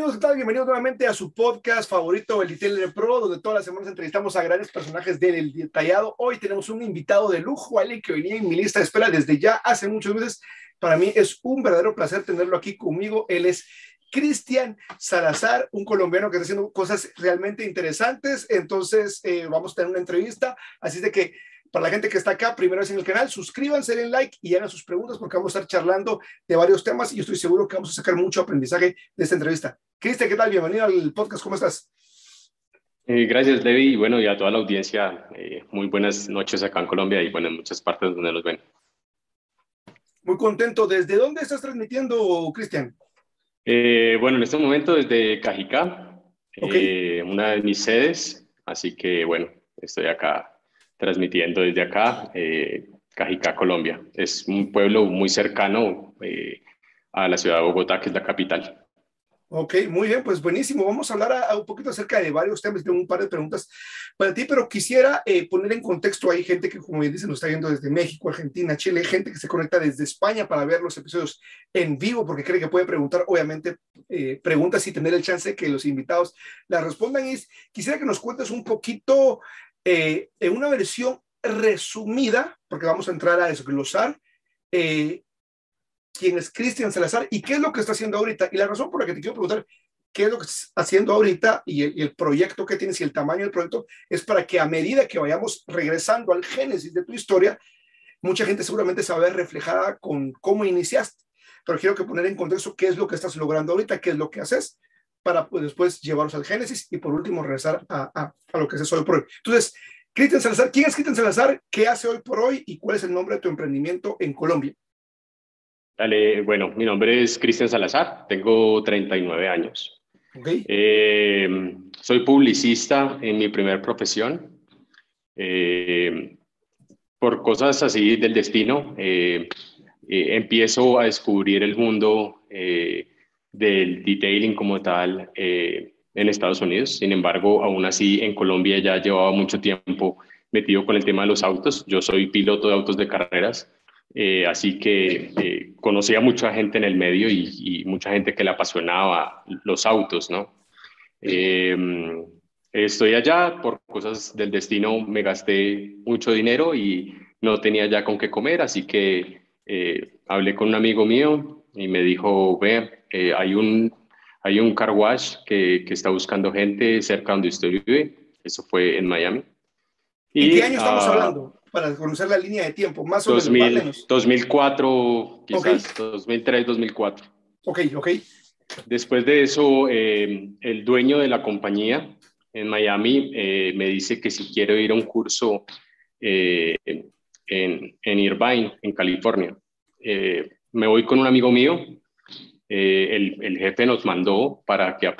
Amigos. Bienvenidos nuevamente a su podcast favorito, el Detailer Pro, donde todas las semanas entrevistamos a grandes personajes del detallado. Hoy tenemos un invitado de lujo, alguien que venía en mi lista de espera desde ya hace muchos meses. Para mí es un verdadero placer tenerlo aquí conmigo. Él es Cristian Salazar, un colombiano que está haciendo cosas realmente interesantes. Entonces, eh, vamos a tener una entrevista. Así de que para la gente que está acá, primero es en el canal, suscríbanse, den like y hagan sus preguntas porque vamos a estar charlando de varios temas y yo estoy seguro que vamos a sacar mucho aprendizaje de esta entrevista. Cristian, ¿qué tal? Bienvenido al podcast, ¿cómo estás? Eh, gracias, Levi, y bueno, y a toda la audiencia, eh, muy buenas noches acá en Colombia y bueno, en muchas partes donde nos ven. Muy contento. ¿Desde dónde estás transmitiendo, Cristian? Eh, bueno, en este momento desde Cajicá, una de mis sedes, así que bueno, estoy acá transmitiendo desde acá, eh, Cajicá, Colombia. Es un pueblo muy cercano eh, a la ciudad de Bogotá, que es la capital. Ok, muy bien, pues buenísimo. Vamos a hablar a, un poquito acerca de varios temas. Tengo un par de preguntas para ti, pero quisiera eh, poner en contexto. Hay gente que, como bien dice, nos está viendo desde México, Argentina, Chile, gente que se conecta desde España para ver los episodios en vivo porque cree que puede preguntar, obviamente, eh, preguntas y tener el chance que los invitados las respondan. Y quisiera que nos cuentes un poquito eh, en una versión resumida, porque vamos a entrar a desglosar eh, quién es Cristian Salazar y qué es lo que está haciendo ahorita. Y la razón por la que te quiero preguntar qué es lo que está haciendo ahorita y el, proyecto que tienes y el tamaño del proyecto es para que a medida que vayamos regresando al génesis de tu historia, mucha gente seguramente se va a ver reflejada con cómo iniciaste. Pero quiero que poner en contexto qué es lo que estás logrando ahorita, qué es lo que haces para pues, después llevarlos al Génesis y por último regresar a, a, a lo que es hoy por hoy. Entonces, Cristian Salazar, ¿quién es Cristian Salazar? ¿Qué hace hoy por hoy y cuál es el nombre de tu emprendimiento en Colombia? Dale, bueno, mi nombre es Cristian Salazar, tengo 39 años. Okay. Eh, soy publicista en mi primera profesión. Eh, por cosas así del destino, eh, empiezo a descubrir el mundo del detailing como tal eh, en Estados Unidos. Sin embargo, aún así en Colombia ya llevaba mucho tiempo metido con el tema de los autos. Yo soy piloto de autos de carreras, eh, así que eh, conocía mucha gente en el medio y, mucha gente que le apasionaba los autos, ¿no? estoy allá por cosas del destino, me gasté mucho dinero y no tenía ya con qué comer, así que hablé con un amigo mío y me dijo, ve, eh, hay, un, hay un car wash que, que, está buscando gente cerca donde usted vive. Eso fue en Miami. ¿Y, qué año estamos ah, hablando? Para conocer la línea de tiempo, más o menos. 2004, quizás, 2003, 2004. Ok, ok. Después de eso, eh, el dueño de la compañía en Miami eh, me dice que si quiero ir a un curso en, en, Irvine, en California. me voy con un amigo mío eh, el, jefe nos mandó para que,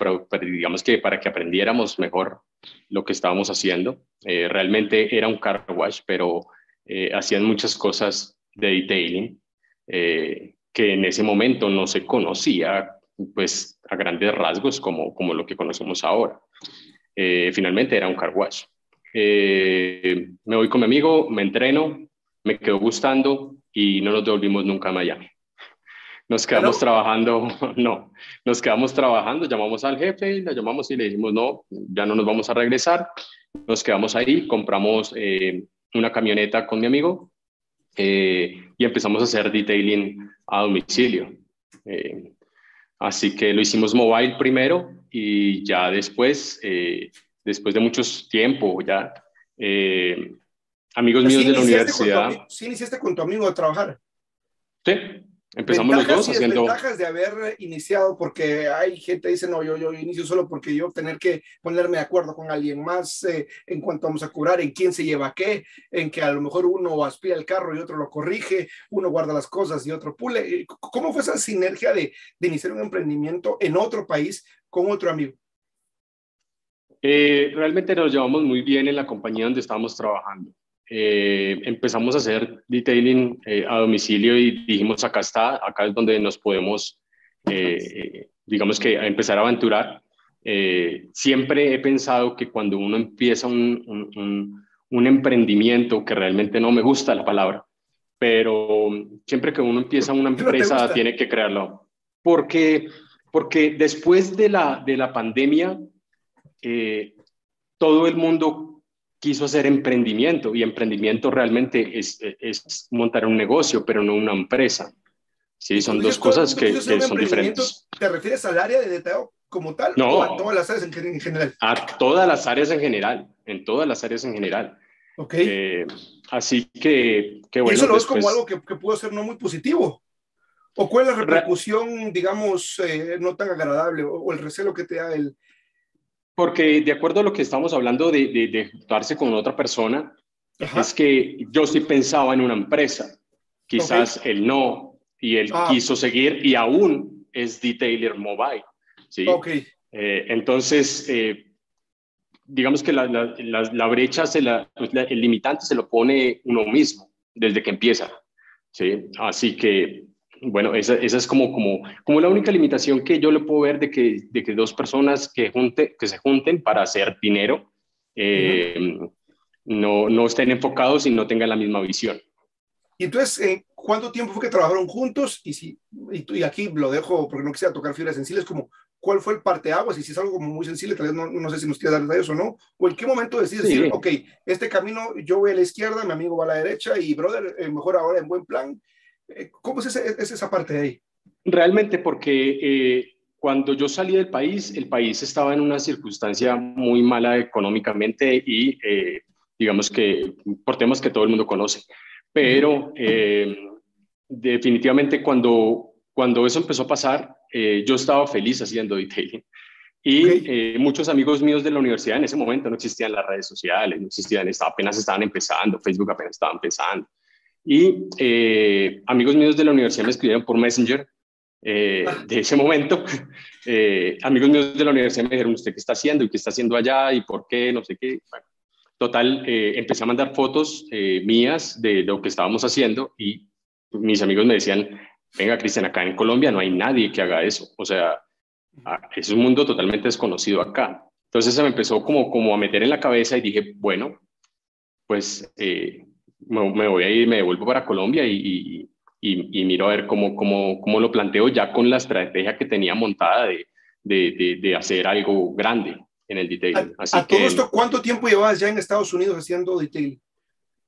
digamos que para que aprendiéramos mejor lo que estábamos haciendo. Eh, realmente era un car wash, pero eh, hacían muchas cosas de detailing que en ese momento no se conocía pues a grandes rasgos como, como lo que conocemos ahora. finalmente era un car wash. me voy con mi amigo, me entreno, me quedó gustando y no nos devolvimos nunca a Miami. Nos quedamos trabajando, no, nos quedamos trabajando, llamamos al jefe, y le llamamos y le dijimos, no, ya no nos vamos a regresar. Nos quedamos ahí, compramos eh, una camioneta con mi amigo eh, y empezamos a hacer detailing a domicilio. Eh, así que lo hicimos mobile primero y ya después, después de mucho tiempo, ya amigos míos de la universidad. ¿Sí iniciaste con tu amigo a trabajar? Sí, Empezamos los dos haciendo. ventajas de haber iniciado, porque hay gente que dice, no, yo, yo inicio solo porque yo tener que ponerme de acuerdo con alguien más eh, en cuanto vamos a curar, en quién se lleva qué, en que a lo mejor uno aspira el carro y otro lo corrige, uno guarda las cosas y otro pule. ¿Cómo fue esa sinergia de, de iniciar un emprendimiento en otro país con otro amigo? Eh, realmente nos llevamos muy bien en la compañía donde estábamos trabajando. Eh, empezamos a hacer detailing eh, a domicilio y dijimos, acá está, acá es donde nos podemos, eh, digamos que, empezar a aventurar. siempre he pensado que cuando uno empieza un, un, un, emprendimiento, que realmente no me gusta la palabra, pero siempre que uno empieza una empresa tiene que crearlo, porque porque después de la, de la pandemia, eh, todo el mundo quiso hacer emprendimiento y emprendimiento realmente es, es montar un negocio, pero no una empresa. Sí, son dos cosas que, que son diferentes. ¿Te refieres al área de detalle como tal no, o a todas las áreas en, general? A todas las áreas en general, en todas las áreas en general. Ok. Eh, así que, que bueno. ¿Y eso lo ves como algo que, que pudo ser no muy positivo? ¿O cuál es la repercusión, digamos, eh, no tan agradable o, o, el recelo que te da el... Porque de acuerdo a lo que estamos hablando de, de, de juntarse con otra persona, Ajá. es que yo sí pensaba en una empresa, quizás okay. él no, y él ah. quiso seguir y aún es detailer mobile. ¿sí? Okay. Eh, entonces, eh, digamos que la, la, la, la brecha, se la, el limitante se lo pone uno mismo desde que empieza. ¿sí? Así que bueno, esa, esa, es como, como, como la única limitación que yo le puedo ver de que, de que dos personas que, junte, que se junten para hacer dinero eh, uh -huh. no, no estén enfocados y no tengan la misma visión. Y entonces, eh, ¿cuánto tiempo fue que trabajaron juntos? Y, si, y, y, aquí lo dejo porque no quisiera tocar fibras sensibles, como cuál fue el parteaguas y si es algo como muy sensible, tal vez no, no sé si nos quieres dar detalles o no, o en qué momento decides sí. decir, ok, este camino yo voy a la izquierda, mi amigo va a la derecha y brother, eh, mejor ahora en buen plan. Eh, ¿Cómo es, ese, es, esa parte de ahí? Realmente porque eh, cuando yo salí del país, el país estaba en una circunstancia muy mala económicamente y eh, digamos que por temas que todo el mundo conoce. Pero eh, definitivamente cuando, cuando eso empezó a pasar, eh, yo estaba feliz haciendo detailing. Y okay. eh, muchos amigos míos de la universidad en ese momento no existían las redes sociales, no existían, apenas estaban empezando, Facebook apenas estaba empezando. Y eh, amigos míos de la universidad me escribieron por Messenger eh, de ese momento. amigos míos de la universidad me dijeron, ¿usted qué está haciendo? ¿Y qué está haciendo allá? ¿Y por qué? No sé qué. Bueno, Total, eh, empecé a mandar fotos eh, mías de lo que estábamos haciendo y mis amigos me decían, venga, Cristian, acá en Colombia no hay nadie que haga eso. O sea, es un mundo totalmente desconocido acá. Entonces se me empezó como, como a meter en la cabeza y dije, bueno, pues eh, me, me, voy a ir, me devuelvo para Colombia y, y, y, y miro a ver cómo, cómo, cómo, lo planteo ya con la estrategia que tenía montada de, de, de, de hacer algo grande en el detailing. Así a, a que, todo esto, ¿cuánto tiempo llevabas ya en Estados Unidos haciendo detailing?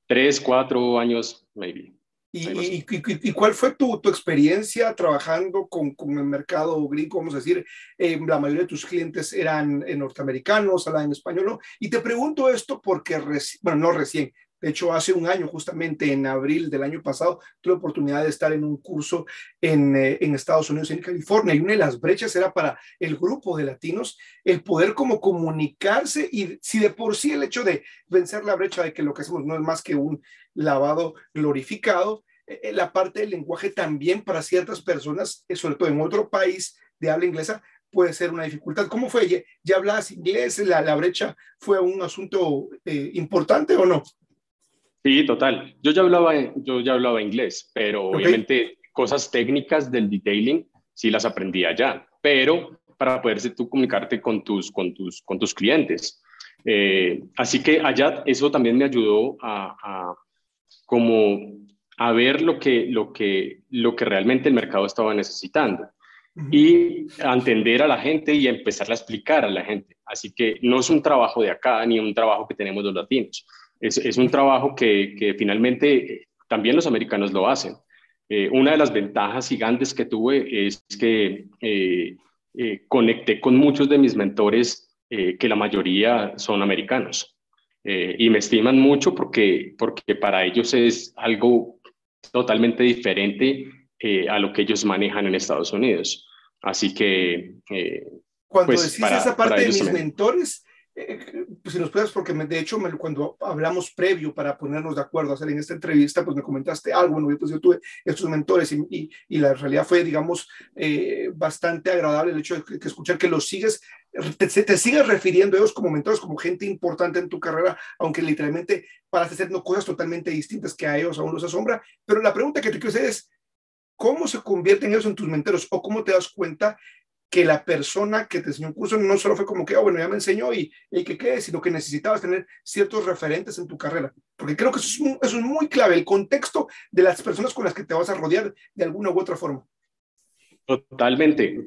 Tres, cuatro años, maybe. ¿Y, y, y, y cuál fue tu, tu, experiencia trabajando con, con, el mercado gringo? Vamos a decir, eh, la mayoría de tus clientes eran eh, norteamericanos, hablaban en español, ¿no? Y te pregunto esto porque, bueno, no recién, de hecho, hace un año, justamente en abril del año pasado, tuve la oportunidad de estar en un curso en, eh, en, Estados Unidos, en California, y una de las brechas era para el grupo de latinos el poder como comunicarse y si de por sí el hecho de vencer la brecha de que lo que hacemos no es más que un lavado glorificado, eh, eh la parte del lenguaje también para ciertas personas, sobre todo en otro país de habla inglesa, puede ser una dificultad. ¿Cómo fue? ¿Ya, hablabas inglés? ¿La, la brecha fue un asunto importante o no? Sí, total. Yo ya hablaba, yo ya hablaba inglés, pero okay. obviamente cosas técnicas del detailing sí las aprendí allá, pero para poderse tú comunicarte con tus, con tus, con tus clientes. Eh, así que allá eso también me ayudó a, a, como a ver lo que, lo, que, lo que realmente el mercado estaba necesitando uh -huh. y a entender a la gente y a empezar a explicar a la gente. Así que no es un trabajo de acá ni un trabajo que tenemos los latinos es, es un trabajo que, que, finalmente también los americanos lo hacen. Eh, una de las ventajas gigantes que tuve es que eh, eh, conecté con muchos de mis mentores, eh, que la mayoría son americanos. Eh, y me estiman mucho porque, porque para ellos es algo totalmente diferente a lo que ellos manejan en Estados Unidos. Así que... Cuando pues, decís para, esa parte de mis también. mentores, eh, pues si nos puedes, porque me, de hecho me, cuando hablamos previo para ponernos de acuerdo hacer en esta entrevista, pues me comentaste algo, bueno, pues yo tuve estos mentores y, y, y la realidad fue, digamos, eh, bastante agradable el hecho de que, que escuchar que los sigues, te, te, sigues refiriendo a ellos como mentores, como gente importante en tu carrera, aunque literalmente para haciendo cosas totalmente distintas que a ellos aún los asombra, pero la pregunta que te quiero hacer es, ¿cómo se convierten ellos en tus mentores o cómo te das cuenta que la persona que te enseñó un curso no solo fue como que, oh, bueno, ya me enseñó y, y que quede, sino que necesitabas tener ciertos referentes en tu carrera. Porque creo que eso es, muy, eso es muy clave, el contexto de las personas con las que te vas a rodear de alguna u otra forma. Totalmente.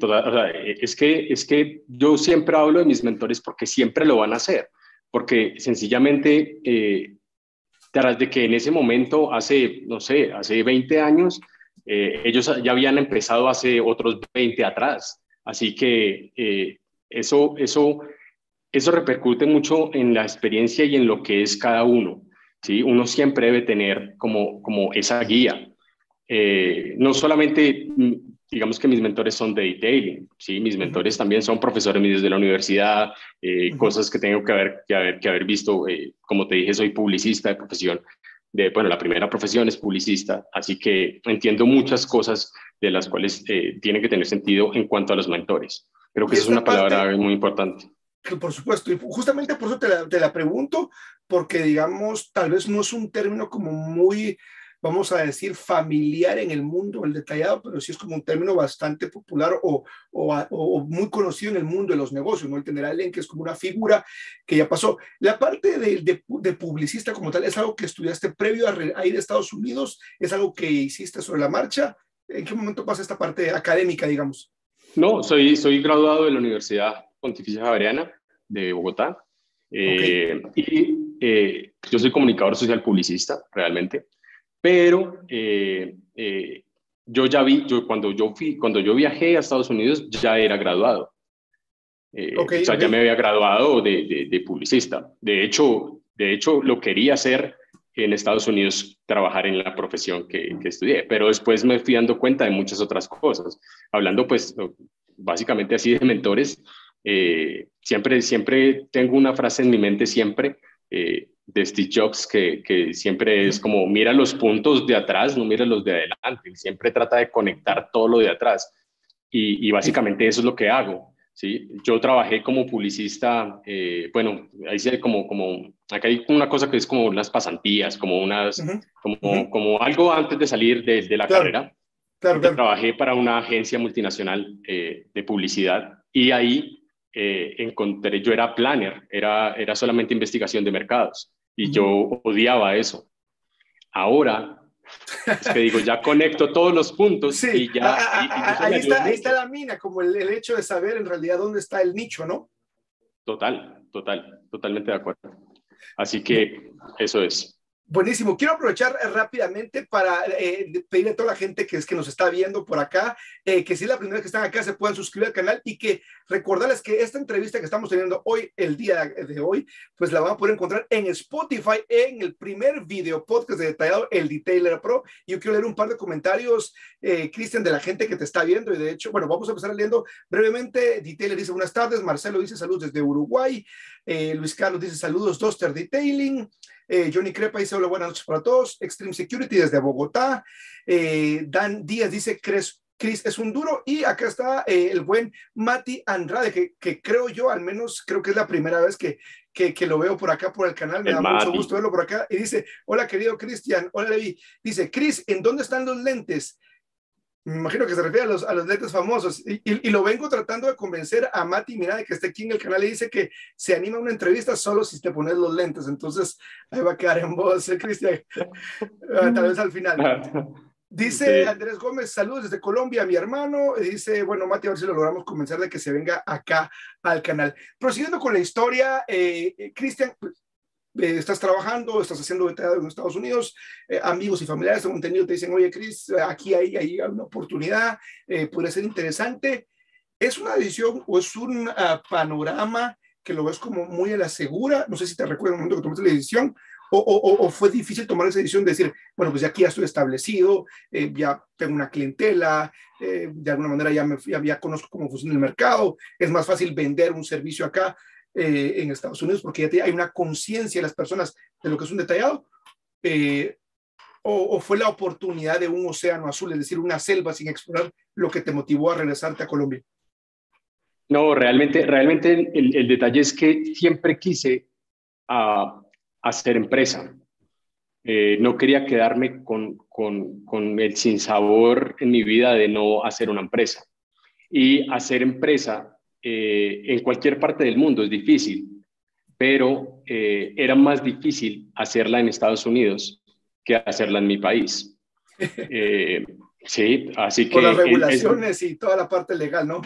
es, que, es que yo siempre hablo de mis mentores porque siempre lo van a hacer, porque sencillamente, eh, tras de que en ese momento, hace, no sé, hace 20 años, eh, ellos ya habían empezado hace otros 20 atrás. Así que eh, eso, eso, eso repercute mucho en la experiencia y en lo que es cada uno. ¿sí? Uno siempre debe tener como, como esa guía. no solamente digamos que mis mentores son de detailing, ¿sí? Mis mentores también son profesores míos de la universidad, eh, cosas que tengo que haber, que haber, que haber visto. Eh, como te dije, soy publicista de profesión. De, bueno, la primera profesión es publicista, así que entiendo muchas cosas de las cuales eh, tiene que tener sentido en cuanto a los mentores. Creo que esa es una palabra muy importante. Por supuesto, y justamente por eso te la, te la pregunto, porque digamos, tal vez no es un término como muy vamos a decir, familiar en el mundo, el detallado, pero sí es como un término bastante popular o, o, muy conocido en el mundo de los negocios, ¿no? El tener a alguien que es como una figura que ya pasó. La parte de, de, publicista como tal, ¿es algo que estudiaste previo a, ir a Estados Unidos? ¿Es algo que hiciste sobre la marcha? ¿En qué momento pasa esta parte académica, digamos? No, soy, soy graduado de la Universidad Pontificia Javeriana de Bogotá. Eh, y eh, yo soy comunicador social publicista, realmente pero eh, eh, yo ya vi, yo, cuando, yo fui, cuando yo viajé a Estados Unidos ya era graduado. Eh, o sea, ya me había graduado de, de, publicista. De hecho, de hecho, lo quería hacer en Estados Unidos, trabajar en la profesión que, que estudié, pero después me fui dando cuenta de muchas otras cosas. Hablando, pues, básicamente así de mentores, siempre, siempre tengo una frase en mi mente, siempre, de Steve Jobs que, que, siempre es como mira los puntos de atrás, no mira los de adelante, Él siempre trata de conectar todo lo de atrás. Y, y básicamente eso es lo que hago. ¿sí? Yo trabajé como publicista, eh, bueno, ahí sí como, como, acá hay una cosa que es como las pasantías, como unas, como, como algo antes de salir de, de la carrera. Claro, Trabajé para una agencia multinacional eh, de publicidad. Y ahí eh, encontré, yo era planner, era, era solamente investigación de mercados y yo odiaba eso. Ahora, es que digo, ya conecto todos los puntos y ya... ahí, está, ahí, está, la mina, como el, el, hecho de saber en realidad dónde está el nicho, ¿no? Total, total, totalmente de acuerdo. Así que eso es. Buenísimo. Quiero aprovechar eh, rápidamente para eh, pedirle a toda la gente que es que nos está viendo por acá, eh, que si es la primera vez que están acá, se puedan suscribir al canal y que recordarles que esta entrevista que estamos teniendo hoy, el día de hoy, pues la van a poder encontrar en Spotify, en el primer video podcast de Detallado, el Detailer Pro. Yo quiero leer un par de comentarios, Cristian, de la gente que te está viendo. Y de hecho, bueno, vamos a empezar leyendo brevemente. Detailer dice buenas tardes, Marcelo dice saludos desde Uruguay, Luis Carlos dice saludos, Doster Detailing. Eh, Johnny Crepa dice hola, buenas noches para todos. Extreme Security desde Bogotá. Eh, Dan Díaz dice, Cris, Chris es un duro. Y acá está eh, el buen Mati Andrade, que, que, creo yo, al menos creo que es la primera vez que, que, que lo veo por acá por el canal. Me da mucho gusto verlo por acá. Y dice, hola querido Cristian, hola Levi. Dice, Chris, ¿en dónde están los lentes? Me imagino que se refiere a los, a los lentes famosos, y, y, lo vengo tratando de convencer a Mati mira de que esté aquí en el canal y dice que se anima a una entrevista solo si te pones los lentes, entonces ahí va a quedar en voz, ¿eh, Cristian, ah, tal vez al final. Dice Andrés Gómez, saludos desde Colombia, mi hermano. Dice, bueno, Mati, a ver si lo logramos convencer de que se venga acá al canal. Prosiguiendo con la historia, eh, eh Cristian, eh, estás trabajando, estás haciendo detallado en Estados Unidos, eh, amigos y familiares de contenido te dicen, oye, Chris, aquí hay, hay una oportunidad, eh, puede ser interesante. ¿Es una decisión o es un uh, panorama que lo ves como muy a la segura? No sé si te recuerdas el momento que tomaste la decisión o, fue difícil tomar esa decisión de decir, bueno, pues ya aquí ya estoy establecido, ya tengo una clientela, de alguna manera ya, me, ya, ya conozco cómo funciona el mercado, es más fácil vender un servicio acá eh, en Estados Unidos porque ya hay una conciencia de las personas de lo que es un detallado, eh, o, fue la oportunidad de un océano azul, es decir, una selva sin explorar, lo que te motivó a regresarte a Colombia? No, realmente, realmente el, detalle es que siempre quise a, hacer empresa. Eh, no quería quedarme con, con, con el sinsabor en mi vida de no hacer una empresa. Y hacer empresa eh, en cualquier parte del mundo es difícil, pero eh, era más difícil hacerla en Estados Unidos que hacerla en mi país. Eh, Sí, así que... Por las regulaciones y toda la parte legal, ¿no?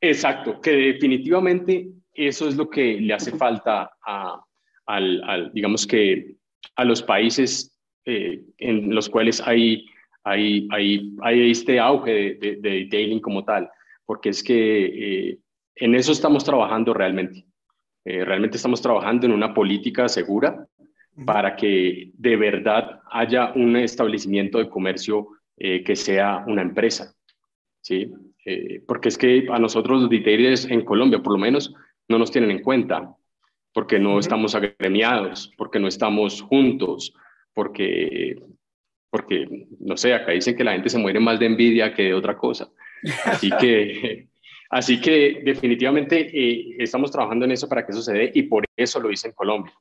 Exacto, que definitivamente eso es lo que le hace falta a, al, digamos que a los países eh, en los cuales hay, hay, hay, hay este auge de, de, detailing como tal, porque es que eh, en eso estamos trabajando realmente. Eh, realmente estamos trabajando en una política segura para que de verdad haya un establecimiento de comercio que sea una empresa. ¿sí? porque es que a nosotros los detailers en Colombia, por lo menos, no nos tienen en cuenta porque no estamos agremiados, porque no estamos juntos, porque, porque, no sé, acá dicen que la gente se muere más de envidia que de otra cosa. Así que, así que definitivamente eh, estamos trabajando en eso para que eso se dé y por eso lo hice en Colombia.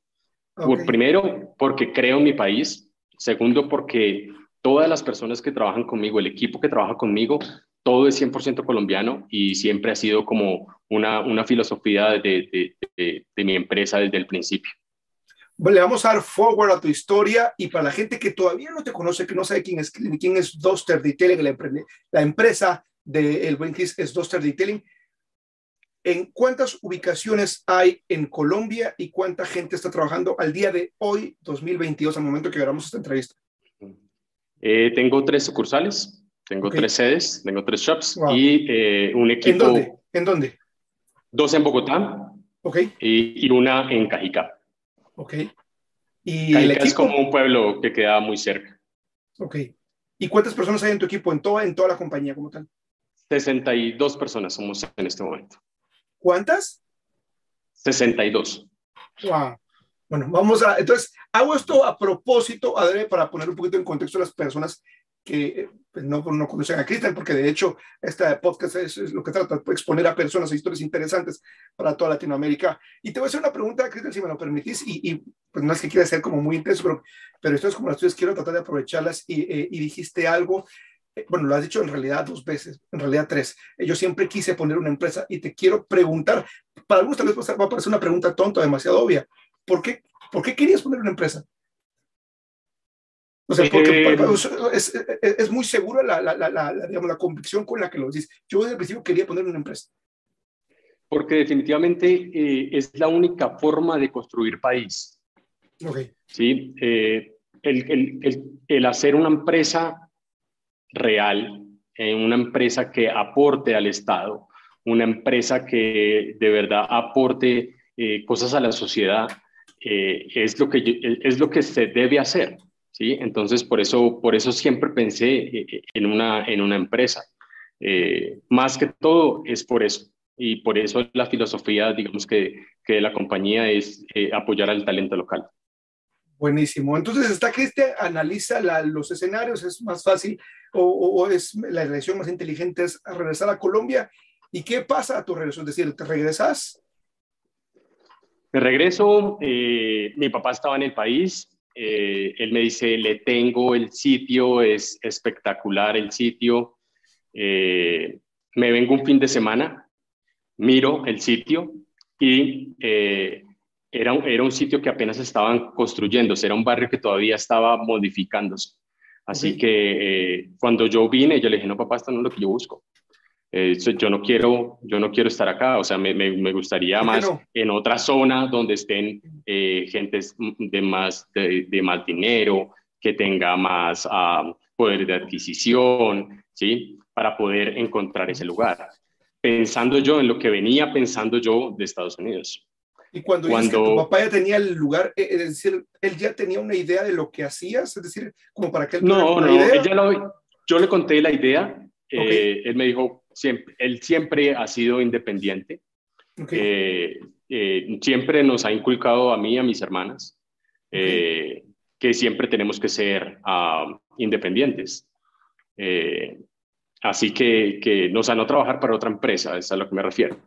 Por, primero, porque creo en mi país. Segundo, porque todas las personas que trabajan conmigo, el equipo que trabaja conmigo, todo es 100% colombiano y siempre ha sido como una, una filosofía de, de, de, mi empresa desde el principio. le vamos a dar forward a tu historia y para la gente que todavía no te conoce, que no sabe quién es, quién es Duster Detailing, la, la empresa de El Buen es Duster Detailing, ¿en cuántas ubicaciones hay en Colombia y cuánta gente está trabajando al día de hoy, 2022, al momento que grabamos esta entrevista? Eh, tengo tres sucursales, tengo tres sedes, tengo tres shops y eh, un equipo. ¿En dónde? ¿En dónde? Dos en Bogotá. Ok. Y, y una en Cajicá. Ok. ¿Y Cajicá el equipo? es como un pueblo que queda muy cerca. Ok. ¿Y cuántas personas hay en tu equipo, en toda, en toda la compañía como tal? 62 personas somos en este momento. ¿Cuántas? 62. Wow. Bueno, vamos a, entonces, hago esto a propósito, Adre, para poner un poquito en contexto a las personas que pues, no, no, conocen a Cristian, porque de hecho este podcast es, lo que trata, de exponer a personas a historias interesantes para toda Latinoamérica. Y te voy a hacer una pregunta, Cristian, si me lo permitís, y, pues no es que quiera ser como muy intenso, pero, pero esto es como las tuyas, quiero tratar de aprovecharlas y, eh, y dijiste algo bueno, lo has dicho en realidad dos veces, en realidad tres. Eh, yo siempre quise poner una empresa y te quiero preguntar, para algunos tal vez va a parecer una pregunta tonta, demasiado obvia. ¿Por qué, ¿Por qué querías poner una empresa? O sea, porque eh, es, es, muy seguro la, la, la, digamos, la convicción con la que lo dices. Yo desde el principio quería poner una empresa. Porque definitivamente eh, es la única forma de construir país. Okay. ¿Sí? Eh, el, el, el, el, hacer una empresa real, una empresa que aporte al Estado, una empresa que de verdad aporte cosas a la sociedad, es, lo que, es lo que se debe hacer. ¿sí? Entonces, por eso, por eso siempre pensé eh, eh, en una, en una empresa. Eh, más que todo es por eso. Y por eso la filosofía, digamos que, que la compañía es apoyar al talento local. Buenísimo. Entonces, está que este analiza los escenarios, es más fácil o, es la elección más inteligente es regresar a Colombia. ¿Y qué pasa a tu regreso? Es decir, ¿te regresas? De regreso, mi papá estaba en el país, eh, él me dice, le tengo el sitio, es espectacular el sitio. Eh, me vengo un fin de semana, miro el sitio y eh, era, era un sitio que apenas estaban construyéndose, era un barrio que todavía estaba modificándose. Así que cuando yo vine, yo le dije, no, papá, esto no es lo que yo busco. Eh, yo no quiero, yo no quiero estar acá, o sea, me, me, gustaría más en otra zona donde estén eh, gentes de más, de, de, más dinero, que tenga más ah, poder de adquisición, ¿sí? Para poder encontrar ese lugar. Pensando yo en lo que venía pensando yo de Estados Unidos. Y cuando, cuando... que tu papá ya tenía el lugar, eh, es decir, él ya tenía una idea de lo que hacías, es decir, como para que él No, no, idea? Lo, yo le conté la idea, eh, él me dijo, siempre, él siempre ha sido independiente. Eh, eh, siempre nos ha inculcado a mí y a mis hermanas eh, que siempre tenemos que ser uh, independientes. así que, que nos a no trabajar para otra empresa, es a lo que me refiero.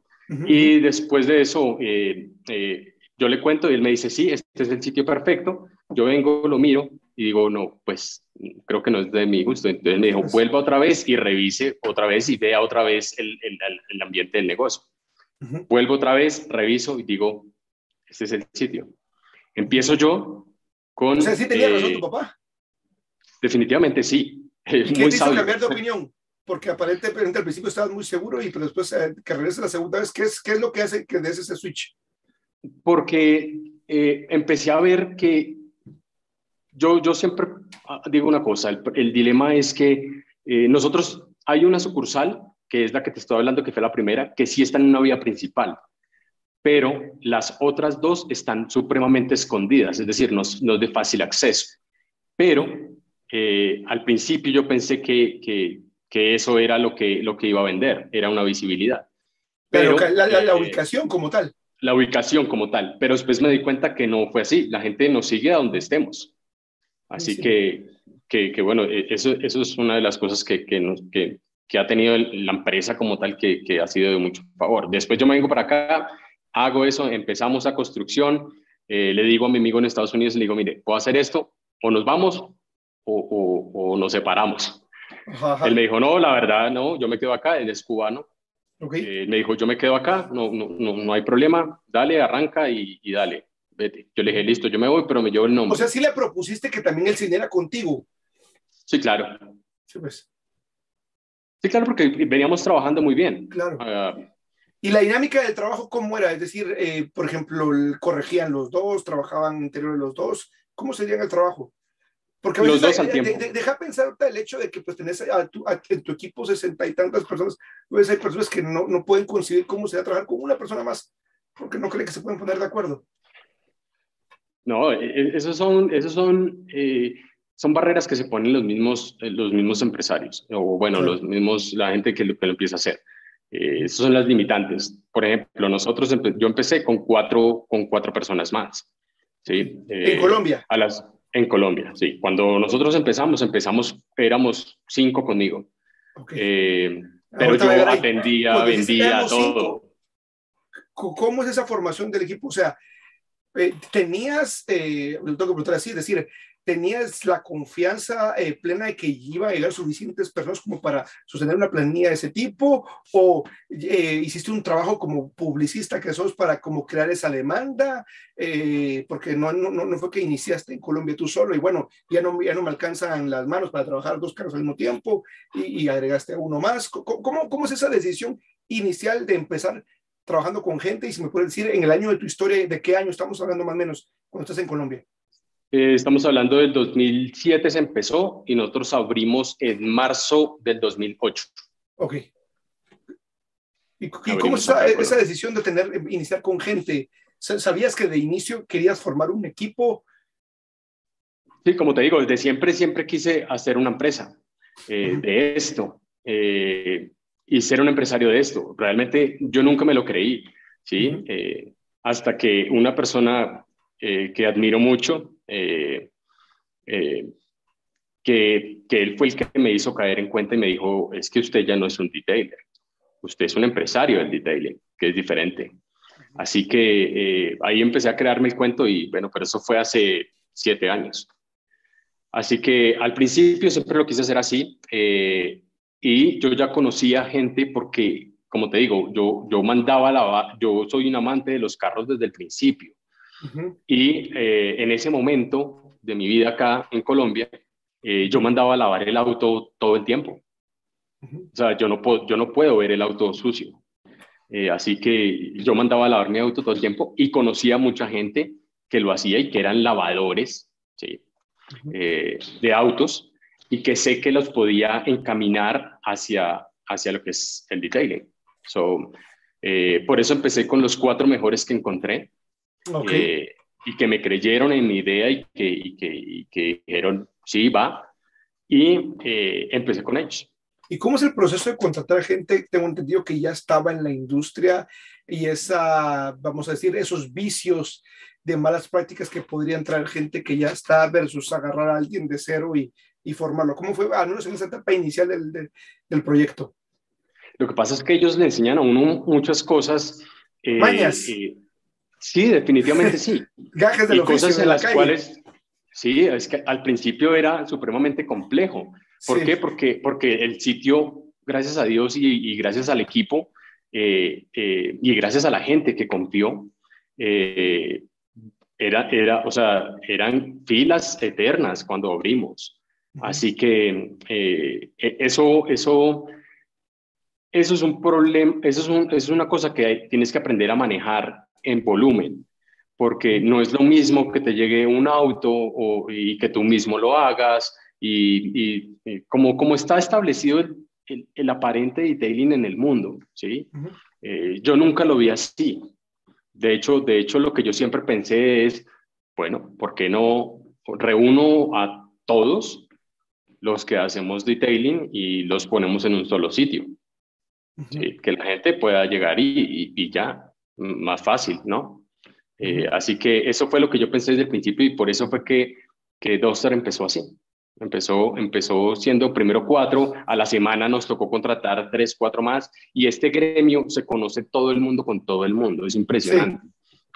Y después de eso, yo le cuento y él me dice, sí, este es el sitio perfecto. Yo vengo, lo miro y digo, no, pues creo que no es de mi gusto. Entonces me dijo, vuelva otra vez y revise otra vez y vea otra vez el, el, el ambiente del negocio. Vuelvo otra vez, reviso y digo, este es el sitio. Empiezo yo con... O sea, sí tenía razón tu eh, papá. Definitivamente sí. ¿Y qué te hizo cambiar de opinión? Porque aparentemente al principio estabas muy seguro y pero después eh, que regreses la segunda vez, ¿qué es, ¿qué es lo que hace que des ese switch? Porque eh, empecé a ver que yo, yo siempre ah, digo una cosa, el, dilema es que eh, nosotros, hay una sucursal, que es la que te estoy hablando, que fue la primera, que sí está en una vía principal, pero las otras dos están supremamente escondidas, es decir, no, no es de fácil acceso. Pero eh, al principio yo pensé que, que, que, eso era lo que, lo que iba a vender, era una visibilidad. Pero, la, la, ubicación como tal la ubicación como tal, pero después me di cuenta que no fue así, la gente nos sigue a donde estemos. Así que, que, bueno, e, eso, eso es una de las cosas que, que, nos, que, que ha tenido la empresa como tal que, que ha sido de mucho favor. Después yo me vengo para acá, hago eso, empezamos a construcción, eh, le digo a mi amigo en Estados Unidos, le digo, mire, puedo hacer esto, o nos vamos o, o, o nos separamos. Él me dijo, no, la verdad, no, yo me quedo acá, él es cubano, Okay. Eh, me dijo, yo me quedo acá, no, no, no, no hay problema, dale, arranca y, y, dale, vete. Yo le dije, listo, yo me voy, pero me llevo el nombre. O sea, sí le propusiste que también el cine era contigo. Sí, claro. Sí, pues. Sí, claro, porque veníamos trabajando muy bien. Claro. Uh, ¿Y la dinámica del trabajo cómo era? Es decir, eh, por ejemplo, corregían los dos, trabajaban interior de los dos. ¿Cómo sería el trabajo? Porque a veces Los dos al tiempo. deja pensar el hecho de que pues tenés a tu, en tu equipo sesenta y tantas personas, pues hay personas que no, no pueden conseguir cómo se a trabajar con una persona más, porque no creen que se pueden poner de acuerdo. No, e, e, esos son, esos son, eh, son barreras que se ponen los mismos, eh, los mismos empresarios, o bueno, los mismos, la gente que lo, que lo empieza a hacer. Eh, esas son las limitantes. Por ejemplo, nosotros, yo empecé con cuatro, con cuatro personas más. ¿sí? ¿En Colombia? A las, en Colombia, sí. Cuando nosotros empezamos, empezamos, éramos cinco conmigo. Eh, pero yo atendía, vendía todo. ¿Cómo es esa formación del equipo? O sea, eh, tenías, eh, lo tengo que preguntar así, es decir, tenías la confianza eh, plena de que iba a llegar suficientes personas como para sostener una planilla de ese tipo o eh, hiciste un trabajo como publicista que sos para como crear esa demanda eh, porque no, no, no fue que iniciaste en Colombia tú solo y bueno ya no, ya no me alcanzan las manos para trabajar dos carros al mismo tiempo y, y agregaste a uno más. ¿Cómo, ¿Cómo es esa decisión inicial de empezar trabajando con gente y si me puedes decir en el año de tu historia de qué año estamos hablando más o menos cuando estás en Colombia eh, estamos hablando del 2007 se empezó y nosotros abrimos en marzo del 2008. Ok. ¿Y, cómo es esa, decisión de tener, iniciar con gente? ¿Sabías que de inicio querías formar un equipo? Sí, como te digo, desde siempre, siempre quise hacer una empresa eh, de esto eh, y ser un empresario de esto. Realmente yo nunca me lo creí, ¿sí? hasta que una persona que admiro mucho, eh, eh, que, que, él fue el que me hizo caer en cuenta y me dijo, es que usted ya no es un detailer, usted es un empresario del detailing, que es diferente. Así que eh, ahí empecé a crearme el cuento y bueno, pero eso fue hace siete años. Así que al principio siempre lo quise hacer así y yo ya conocía gente porque, como te digo, yo, yo mandaba la, yo soy un amante de los carros desde el principio. Y eh, en ese momento de mi vida acá en Colombia, eh, yo mandaba a lavar el auto todo el tiempo. O sea, yo no, puedo, yo no puedo ver el auto sucio. Eh, así que yo mandaba a lavar mi auto todo el tiempo y conocía mucha gente que lo hacía y que eran lavadores ¿sí? de autos y que sé que los podía encaminar hacia, hacia lo que es el detailing. So, por eso empecé con los cuatro mejores que encontré eh, y que me creyeron en mi idea y que, y que, y que dijeron, sí, va. Y eh, empecé con ellos. ¿Y cómo es el proceso de contratar gente? Tengo entendido que ya estaba en la industria y esa, vamos a decir, esos vicios de malas prácticas que podrían traer gente que ya está versus agarrar a alguien de cero y, y formarlo. ¿Cómo fue, al menos en esa etapa inicial del, del, del, proyecto? Lo que pasa es que ellos le enseñan a uno muchas cosas. Eh, Mañas. Eh, Sí, definitivamente sí. Gajes de y cosas en las cuales, sí, es que al principio era supremamente complejo. ¿Por qué? Porque, porque el sitio, gracias a Dios y, gracias al equipo eh, eh, y gracias a la gente que confió, eh, era, era, o sea, eran filas eternas cuando abrimos. Así que e, eso, eso, eso es un problema, eso es, es una cosa que tienes que aprender a manejar en volumen, porque no es lo mismo que te llegue un auto o, y que tú mismo lo hagas, y, como, como está establecido el, el, aparente detailing en el mundo, ¿sí? Eh, yo nunca lo vi así. De hecho, de hecho, lo que yo siempre pensé es, bueno, ¿por qué no reúno a todos los que hacemos detailing y los ponemos en un solo sitio? Que la gente pueda llegar y, y, ya, más fácil, ¿no? Eh, así que eso fue lo que yo pensé desde el principio y por eso fue que, que Duster empezó así. Empezó, empezó siendo primero cuatro, a la semana nos tocó contratar tres, cuatro más y este gremio se conoce todo el mundo con todo el mundo, es impresionante.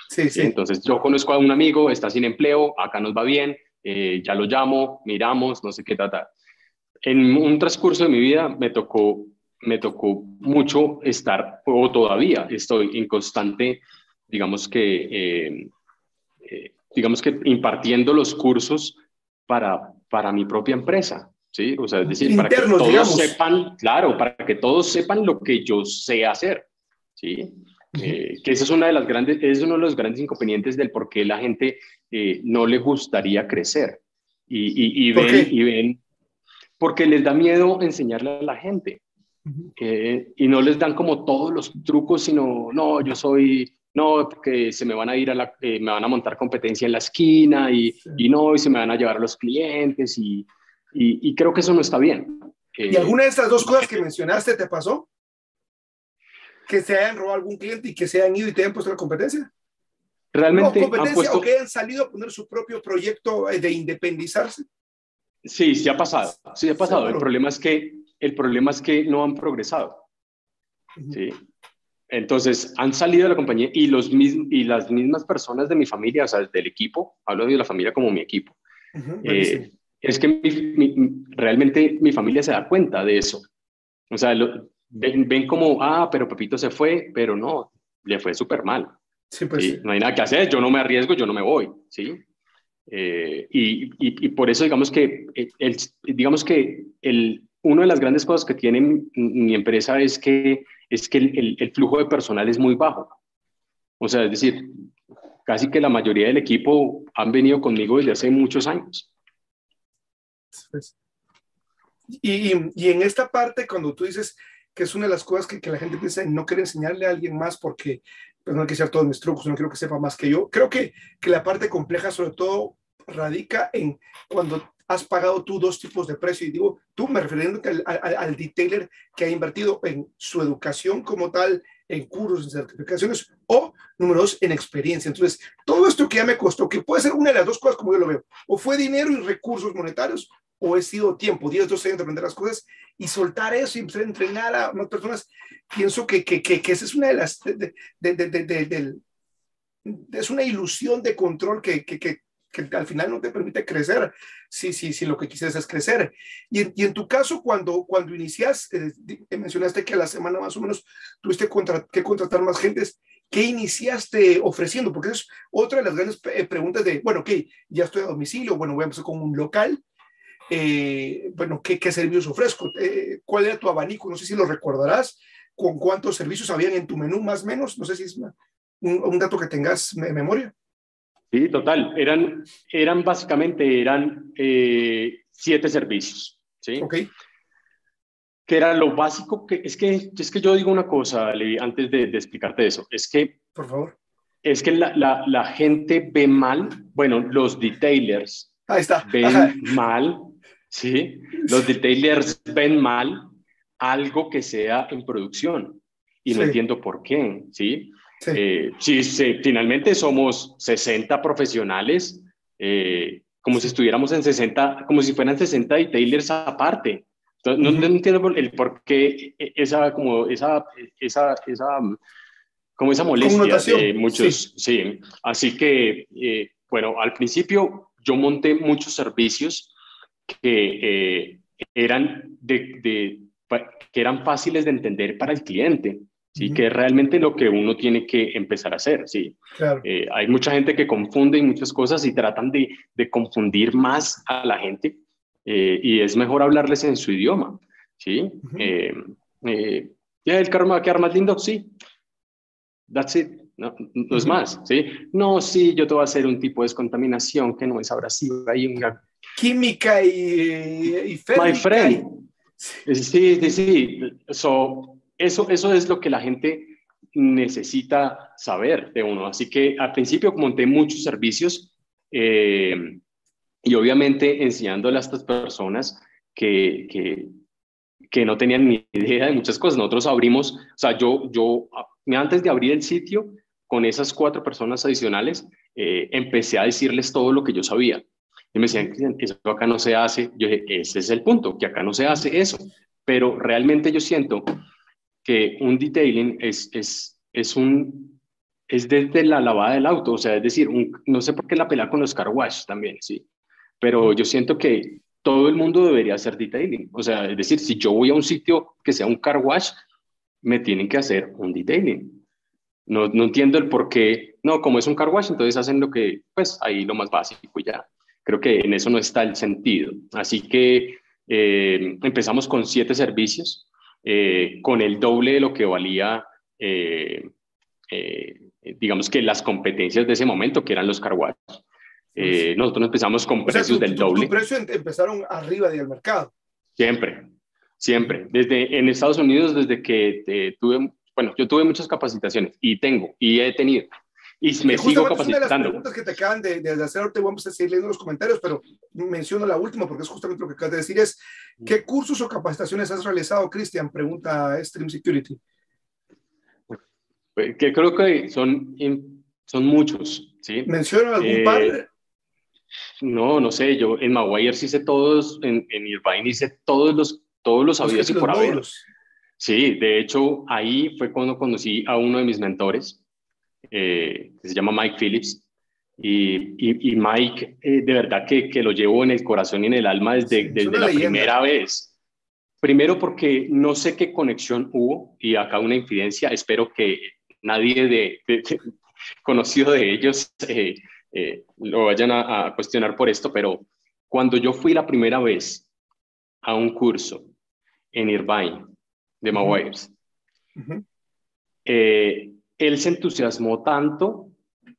Sí, sí. Entonces yo conozco a un amigo, está sin empleo, acá nos va bien, eh, ya lo llamo, miramos, no sé qué trata. En un transcurso de mi vida me tocó, me tocó mucho estar, o todavía estoy en constante, digamos que, eh, eh, digamos que impartiendo los cursos para, para mi propia empresa. ¿sí? O sea, es decir, para que todos sepan, claro, para que todos sepan lo que yo sé hacer. ¿sí? Eh, que esa es una de las grandes, es uno de los grandes inconvenientes del por qué la gente eh, no le gustaría crecer. Y, y, ven, y ven, porque les da miedo enseñarle a la gente. Eh, y no les dan como todos los trucos, sino, no, yo soy no, porque se me van a ir a la, eh, me van a montar competencia en la esquina y, y, no, y se me van a llevar a los clientes y, y, creo que eso no está bien. ¿Y alguna de estas dos cosas que mencionaste te pasó? ¿Que se hayan robado algún cliente y que se hayan ido y te hayan puesto la competencia? Realmente. No, competencia o que hayan salido a poner su propio proyecto eh, de independizarse. Sí, sí ha pasado. Sí ha pasado. El problema es que el problema es que no han progresado. Sí. Entonces, han salido de la compañía y, los y las mismas personas de mi familia, o sea, del equipo, hablo de la familia como mi equipo, eh, es que realmente mi familia se da cuenta de eso. O sea, ven, como, ah, pero Pepito se fue, pero no, le fue súper mal. Sí, pues, No hay nada que hacer, yo no me arriesgo, yo no me voy, ¿sí? Eh, y, y, por eso digamos que, el, digamos que el, una de las grandes cosas que tiene mi, empresa es que, es que el, flujo de personal es muy bajo. O sea, es decir, casi que la mayoría del equipo han venido conmigo desde hace muchos años. Pues, y, y, en esta parte, cuando tú dices que es una de las cosas que, que la gente piensa en no querer enseñarle a alguien más porque pues, no hay que ser todos mis trucos, no quiero que sepa más que yo. Creo que, que la parte compleja, sobre todo, radica en cuando has pagado tú dos tipos de precio. Y digo, tú me refiriendo al, al, detailer que ha invertido en su educación como tal, en cursos, en certificaciones, o número dos, en experiencia. Entonces, todo esto que ya me costó, que puede ser una de las dos cosas como yo lo veo, o fue dinero y recursos monetarios, o he sido tiempo, 10, 12 años de aprender las cosas y soltar eso y empezar a entrenar a más personas, pienso que, que, que, esa es una de las, de, de, de, es una ilusión de control que, que, que al final no te permite crecer si, si, si lo que quisieras es crecer. Y, en tu caso, cuando, cuando inicias, eh, mencionaste que a la semana más o menos tuviste que contratar más gentes. ¿Qué iniciaste ofreciendo? Porque es otra de las grandes eh, preguntas de, bueno, ok, ya estoy a domicilio, bueno, voy a empezar con un local. Eh, bueno, ¿qué, ¿qué, servicios ofrezco? ¿Cuál era tu abanico? No sé si lo recordarás. ¿Con cuántos servicios habían en tu menú, más o menos? No sé si es un, un dato que tengas en memoria. Sí, total. Eran, eran básicamente, eran eh, siete servicios. ¿sí? Ok. Que era lo básico que, es que, es que yo digo una cosa, antes de, explicarte eso, es que... Por favor. Es que la, la, la gente ve mal, bueno, los detailers Ahí está. ven mal, ¿sí? Los detailers ven mal algo que sea en producción. Y no entiendo por qué, ¿sí? Eh, si finalmente somos 60 profesionales, eh, como si estuviéramos en 60, como si fueran 60 detailers aparte. no, entiendo el por qué esa, como esa, esa, esa, como esa molestia de muchos. Sí. Así que, eh, bueno, al principio yo monté muchos servicios que eran de, de, que eran fáciles de entender para el cliente. ¿Sí? que es realmente lo que uno tiene que empezar a hacer. ¿sí? Eh, hay mucha gente que confunde muchas cosas y tratan de, de, confundir más a la gente eh, y es mejor hablarles en su idioma, ¿sí? Eh, ¿El carro me va a quedar más lindo? Sí. That's it. No, no es más, ¿sí? No, sí, yo te voy a hacer un tipo de descontaminación que no es abrasiva y una... Química y, y My friend. Sí, sí, sí. So, eso, eso es lo que la gente necesita saber de uno. Así que al principio monté muchos servicios eh, y obviamente enseñándole a estas personas que, que, que, no tenían ni idea de muchas cosas. Nosotros abrimos, o sea, yo, yo antes de abrir el sitio, con esas cuatro personas adicionales, eh, empecé a decirles todo lo que yo sabía. Y me decían, eso acá no se hace. Yo dije, ese es el punto, que acá no se hace eso. Pero realmente yo siento que un detailing es, es, es, un, es desde la lavada del auto, o sea, es decir, no sé por qué la pelea con los car wash también, sí, pero yo siento que todo el mundo debería hacer detailing, o sea, es decir, si yo voy a un sitio que sea un car wash, me tienen que hacer un detailing. No, no entiendo el por qué, no, como es un car wash, entonces hacen lo que, pues ahí lo más básico y ya. Creo que en eso no está el sentido. Así que eh, empezamos con siete servicios, eh, con el doble de lo que valía, eh, eh, digamos que las competencias de ese momento, que eran los carwash. nosotros empezamos con precios del doble. Tu precio empezaron arriba del mercado. Siempre, siempre. Desde en Estados Unidos, desde que tuve, bueno, yo tuve muchas capacitaciones y tengo y he tenido y me sigo capacitando. Una de las preguntas que te acaban de, de hacer, te vamos a seguir leyendo los comentarios, pero menciono la última porque es justamente lo que acabas de decir, es ¿qué cursos o capacitaciones has realizado, Cristian? Pregunta Stream Security. Pues, que creo que son, son muchos, ¿sí? ¿Menciona algún eh, par? No, no sé, yo en Maguire hice todos, en, en Irvine hice todos los, todos los sabidos y por haber. Sí, de hecho, ahí fue cuando conocí a uno de mis mentores, eh, que se llama Mike Phillips. Y, y, Mike, eh, de verdad que, que, lo llevo en el corazón y en el alma desde, desde la primera vez. Primero porque no sé qué conexión hubo y acá una infidencia, espero que nadie de, conocido de ellos eh, lo vayan a, cuestionar por esto, pero cuando yo fui la primera vez a un curso en Irvine de Maguires, él se entusiasmó tanto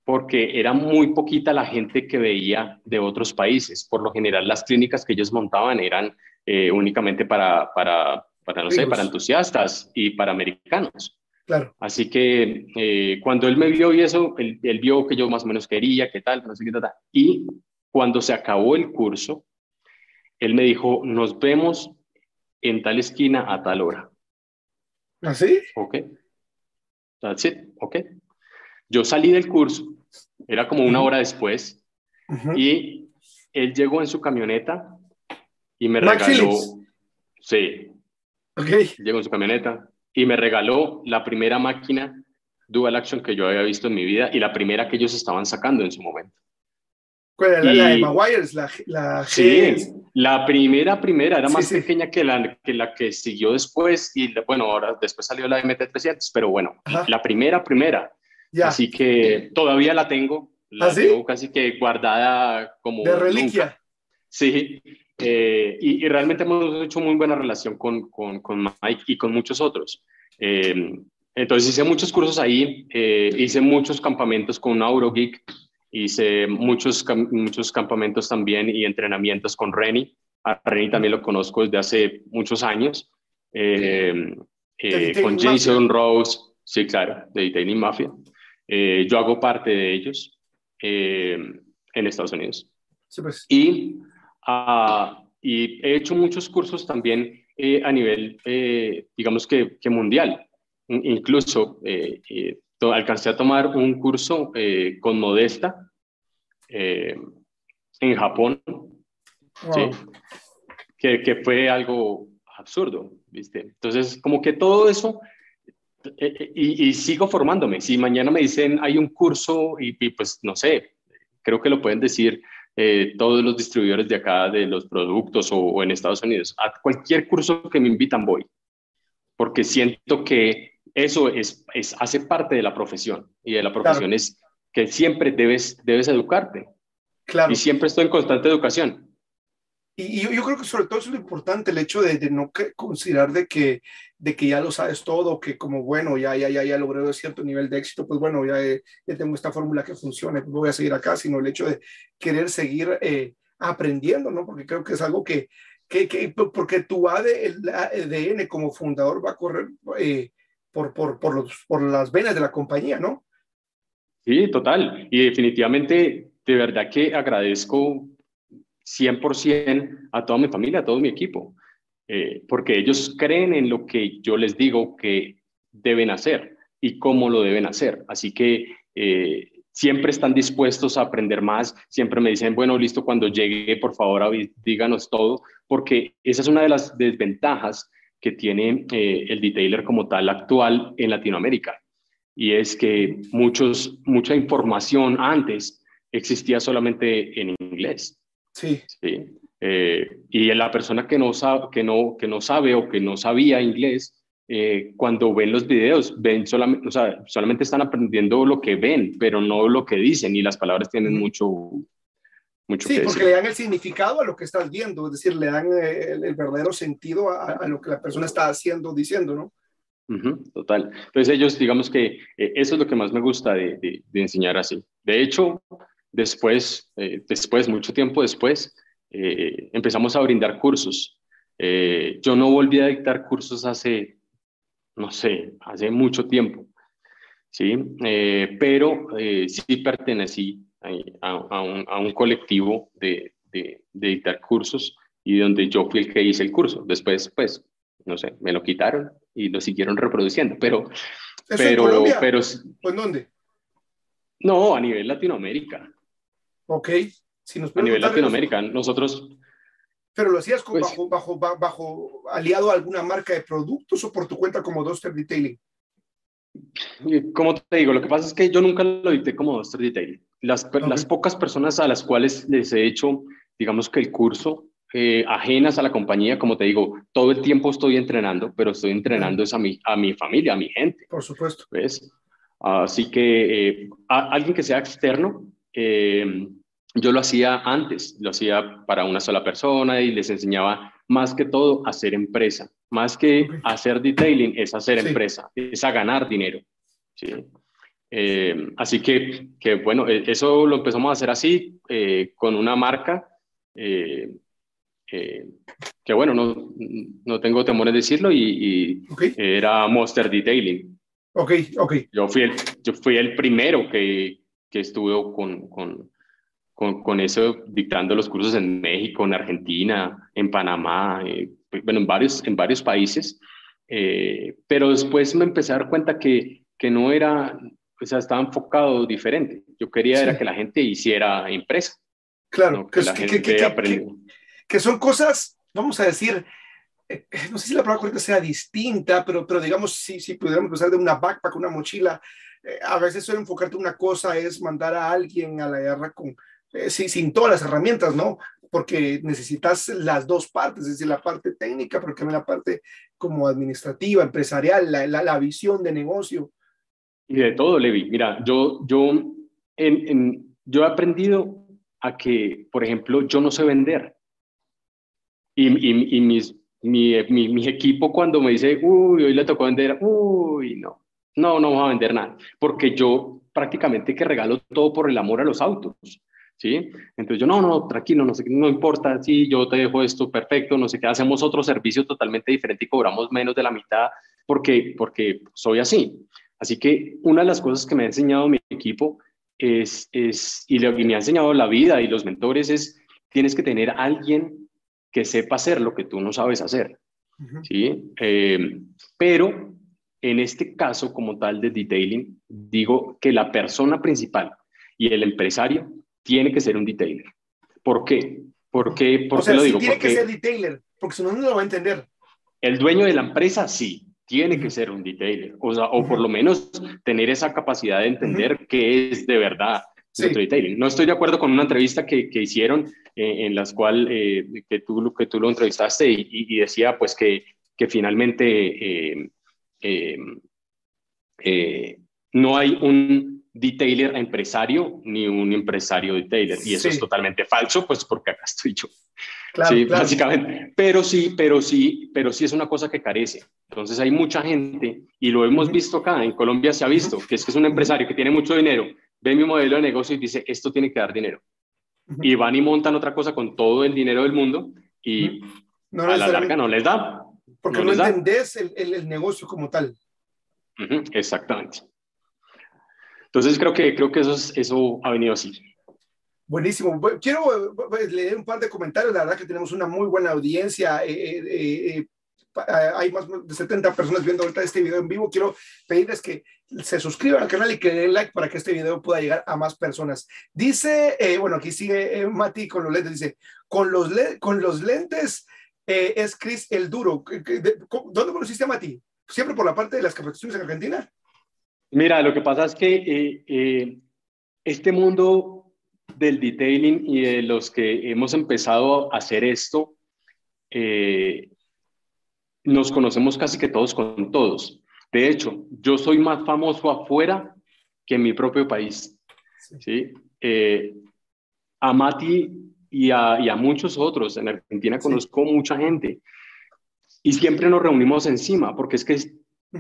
porque era muy poquita la gente que veía de otros países. Por lo general, las clínicas que ellos montaban eran eh, únicamente para, para, para, no sé, para entusiastas y para americanos. Claro. Así que eh, cuando él me vio y eso, él, vio que yo más o menos quería, qué tal, no sé qué tal. Y cuando se acabó el curso, él me dijo, nos vemos en tal esquina a tal hora. ¿Así? ¿Ah, ok. That's it, ok. Yo salí del curso, era como una hora después, y él llegó en su camioneta y me regaló. Sí. Ok. Llegó en su camioneta y me regaló la primera máquina Dual Action que yo había visto en mi vida y la primera que ellos estaban sacando en su momento. ¿Cuál era? la de Maguires, la, la Sí, la primera, primera, era más pequeña que la, que la que siguió después y bueno, ahora después salió la MT300, pero bueno, la primera, primera. Así que todavía la tengo, la ¿Ah, tengo casi que guardada como... De reliquia. Sí, eh, y, realmente hemos hecho muy buena relación con, con, con Mike y con muchos otros. Eh, entonces hice muchos cursos ahí, eh, hice muchos campamentos con Eurogeek, hice muchos, muchos campamentos también y entrenamientos con Reni. A Reni también lo conozco desde hace muchos años. Eh, eh, con Jason Rose, sí, claro, de Detailing Mafia. Eh, yo hago parte de ellos en Estados Unidos. Pues. y, ah, y he hecho muchos cursos también a nivel, digamos que, que mundial. Incluso alcancé a tomar un curso eh, con Modesta eh, en Japón, que, que, fue algo absurdo, ¿viste? Entonces, como que todo eso, eh, y, sigo formándome. Si mañana me dicen hay un curso y, pues no sé, creo que lo pueden decir todos los distribuidores de acá de los productos o, o en Estados Unidos, a cualquier curso que me invitan voy, porque siento que eso es, es, hace parte de la profesión y de la profesión es que siempre debes, debes educarte. Claro. Y siempre estoy en constante educación. Y, yo, creo que sobre todo es lo importante, el hecho de, no considerar de que, de que ya lo sabes todo, que como, bueno, ya, ya, ya, ya logré cierto nivel de éxito, pues bueno, ya, ya tengo esta fórmula que funciona, pues voy a seguir acá, sino el hecho de querer seguir eh, aprendiendo, ¿no? Porque creo que es algo que, que, que porque tu ADN como fundador va a correr eh, por, por, por, los, por las venas de la compañía, ¿no? Sí, total. Y definitivamente, de verdad que agradezco 100% a toda mi familia, a todo mi equipo, eh, porque ellos creen en lo que yo les digo que deben hacer y cómo lo deben hacer. Así que eh, siempre están dispuestos a aprender más, siempre me dicen, bueno, listo, cuando llegue, por favor, díganos todo, porque esa es una de las desventajas que tiene eh, el detailer como tal actual en Latinoamérica. Y es que muchos, mucha información antes existía solamente en inglés. Sí. ¿sí? Eh, y la persona que no, sabe, que, no, que no sabe o que no sabía inglés, eh, cuando ven los videos, ven solamente, o sea, solamente están aprendiendo lo que ven, pero no lo que dicen, y las palabras tienen mucho, mucho sí, porque le dan el significado a lo que estás viendo, es decir, le dan eh, el, verdadero sentido a, lo que la persona está haciendo, diciendo, ¿no? total. Entonces ellos, digamos que eso es lo que más me gusta de, de enseñar así. De hecho, Después, eh, después, mucho tiempo después, eh, empezamos a brindar cursos. Eh, yo no volví a dictar cursos hace, no sé, hace mucho tiempo, ¿sí? pero sí pertenecí a, un, colectivo de, dictar cursos y donde yo fui el que hice el curso. Después, pues, no sé, me lo quitaron y lo siguieron reproduciendo, pero... pero, en pero, ¿En dónde? No, a nivel Latinoamérica. Ok. Si nos a nivel Latinoamérica, nosotros... ¿Pero lo hacías pues bajo, bajo, bajo, aliado a alguna marca de productos o por tu cuenta como Duster Detailing? Como te digo, lo que pasa es que yo nunca lo dicté como Duster Detailing. Las, las pocas personas a las cuales les he hecho, digamos que el curso, eh, ajenas a la compañía, como te digo, todo el tiempo estoy entrenando, pero estoy entrenando es a mi, a mi familia, a mi gente. Por supuesto. ¿ves? Así que eh, alguien que sea externo, eh, yo lo hacía antes, lo hacía para una sola persona y les enseñaba más que todo a hacer empresa. Más que hacer detailing es hacer empresa, es a ganar dinero. ¿sí? Eh, así que, que, bueno, e, eso lo empezamos a hacer así, eh, con una marca, que bueno, no, no tengo temor en decirlo, y, era Monster Detailing. Ok, ok. Yo fui el, yo fui el primero que, que estuvo con, con, con, eso dictando los cursos en México, en Argentina, en Panamá, eh, bueno, en varios, en varios países. Eh, pero después me empecé a dar cuenta que, que no era, o sea, estaba enfocado diferente. Yo quería era que la gente hiciera empresa. Claro, que, que, son cosas, vamos a decir, eh, no sé si la palabra correcta sea distinta, pero, pero digamos, si, si pudiéramos usar de una backpack, una mochila, eh, a veces suele enfocarte una cosa es mandar a alguien a la guerra con, eh, sin, todas las herramientas, ¿no? Porque necesitas las dos partes, es decir, la parte técnica, pero también la parte como administrativa, empresarial, la, la, visión de negocio. Y de todo, Levi. Mira, yo, yo, en, yo he aprendido a que, por ejemplo, yo no sé vender. Y, y, y mis, mi, mi, mi, equipo cuando me dice, uy, hoy le tocó vender, uy, no, no, no vamos a vender nada, porque yo prácticamente que regalo todo por el amor a los autos. ¿Sí? Entonces yo, no, no, tranquilo, no, sé, no importa, sí, yo te dejo esto perfecto, no sé qué, hacemos otro servicio totalmente diferente y cobramos menos de la mitad porque, porque soy así. Así que una de las cosas que me ha enseñado mi equipo es, es y, lo, que me ha enseñado la vida y los mentores es, tienes que tener alguien que sepa hacer lo que tú no sabes hacer. ¿sí? Eh, pero en este caso como tal de detailing, digo que la persona principal y el empresario tiene que ser un detailer. ¿Por qué? ¿Por qué, o sea, lo digo? Tiene que ser detailer, porque si no, no lo va a entender. El dueño de la empresa sí, tiene que ser un detailer, o, sea, o por lo menos tener esa capacidad de entender qué es de verdad detailing. No estoy de acuerdo con una entrevista que, que hicieron eh, en las cual eh, que, tú, que tú lo entrevistaste y, decía pues que, que finalmente eh, no hay un detailer empresario ni un empresario detailer. Y eso es totalmente falso, pues porque acá estoy yo. Claro, sí, básicamente. Pero sí, pero sí, pero sí es una cosa que carece. Entonces hay mucha gente, y lo hemos visto acá, en Colombia se ha visto, que es que es un empresario que tiene mucho dinero, ve mi modelo de negocio y dice, esto tiene que dar dinero. Y van y montan otra cosa con todo el dinero del mundo y a la larga no les da. Porque no, entendés el, el, negocio como tal. exactamente. Entonces creo que, creo que eso, eso ha venido así. Buenísimo. Quiero leer un par de comentarios. La verdad que tenemos una muy buena audiencia. Eh, eh, eh, hay más de 70 personas viendo ahorita este video en vivo. Quiero pedirles que se suscriban al canal y que den like para que este video pueda llegar a más personas. Dice, bueno, aquí sigue Mati con los lentes. Dice, con los, con los lentes es Chris el duro. ¿Dónde conociste a Mati? ¿Siempre por la parte de las capacitaciones en Argentina? Mira, lo que pasa es que este mundo del detailing y de los que hemos empezado a hacer esto, eh, nos conocemos casi que todos con todos. De hecho, yo soy más famoso afuera que en mi propio país. ¿sí? Eh, a Mati y a, muchos otros, en Argentina conozco mucha gente y siempre nos reunimos encima, porque es que,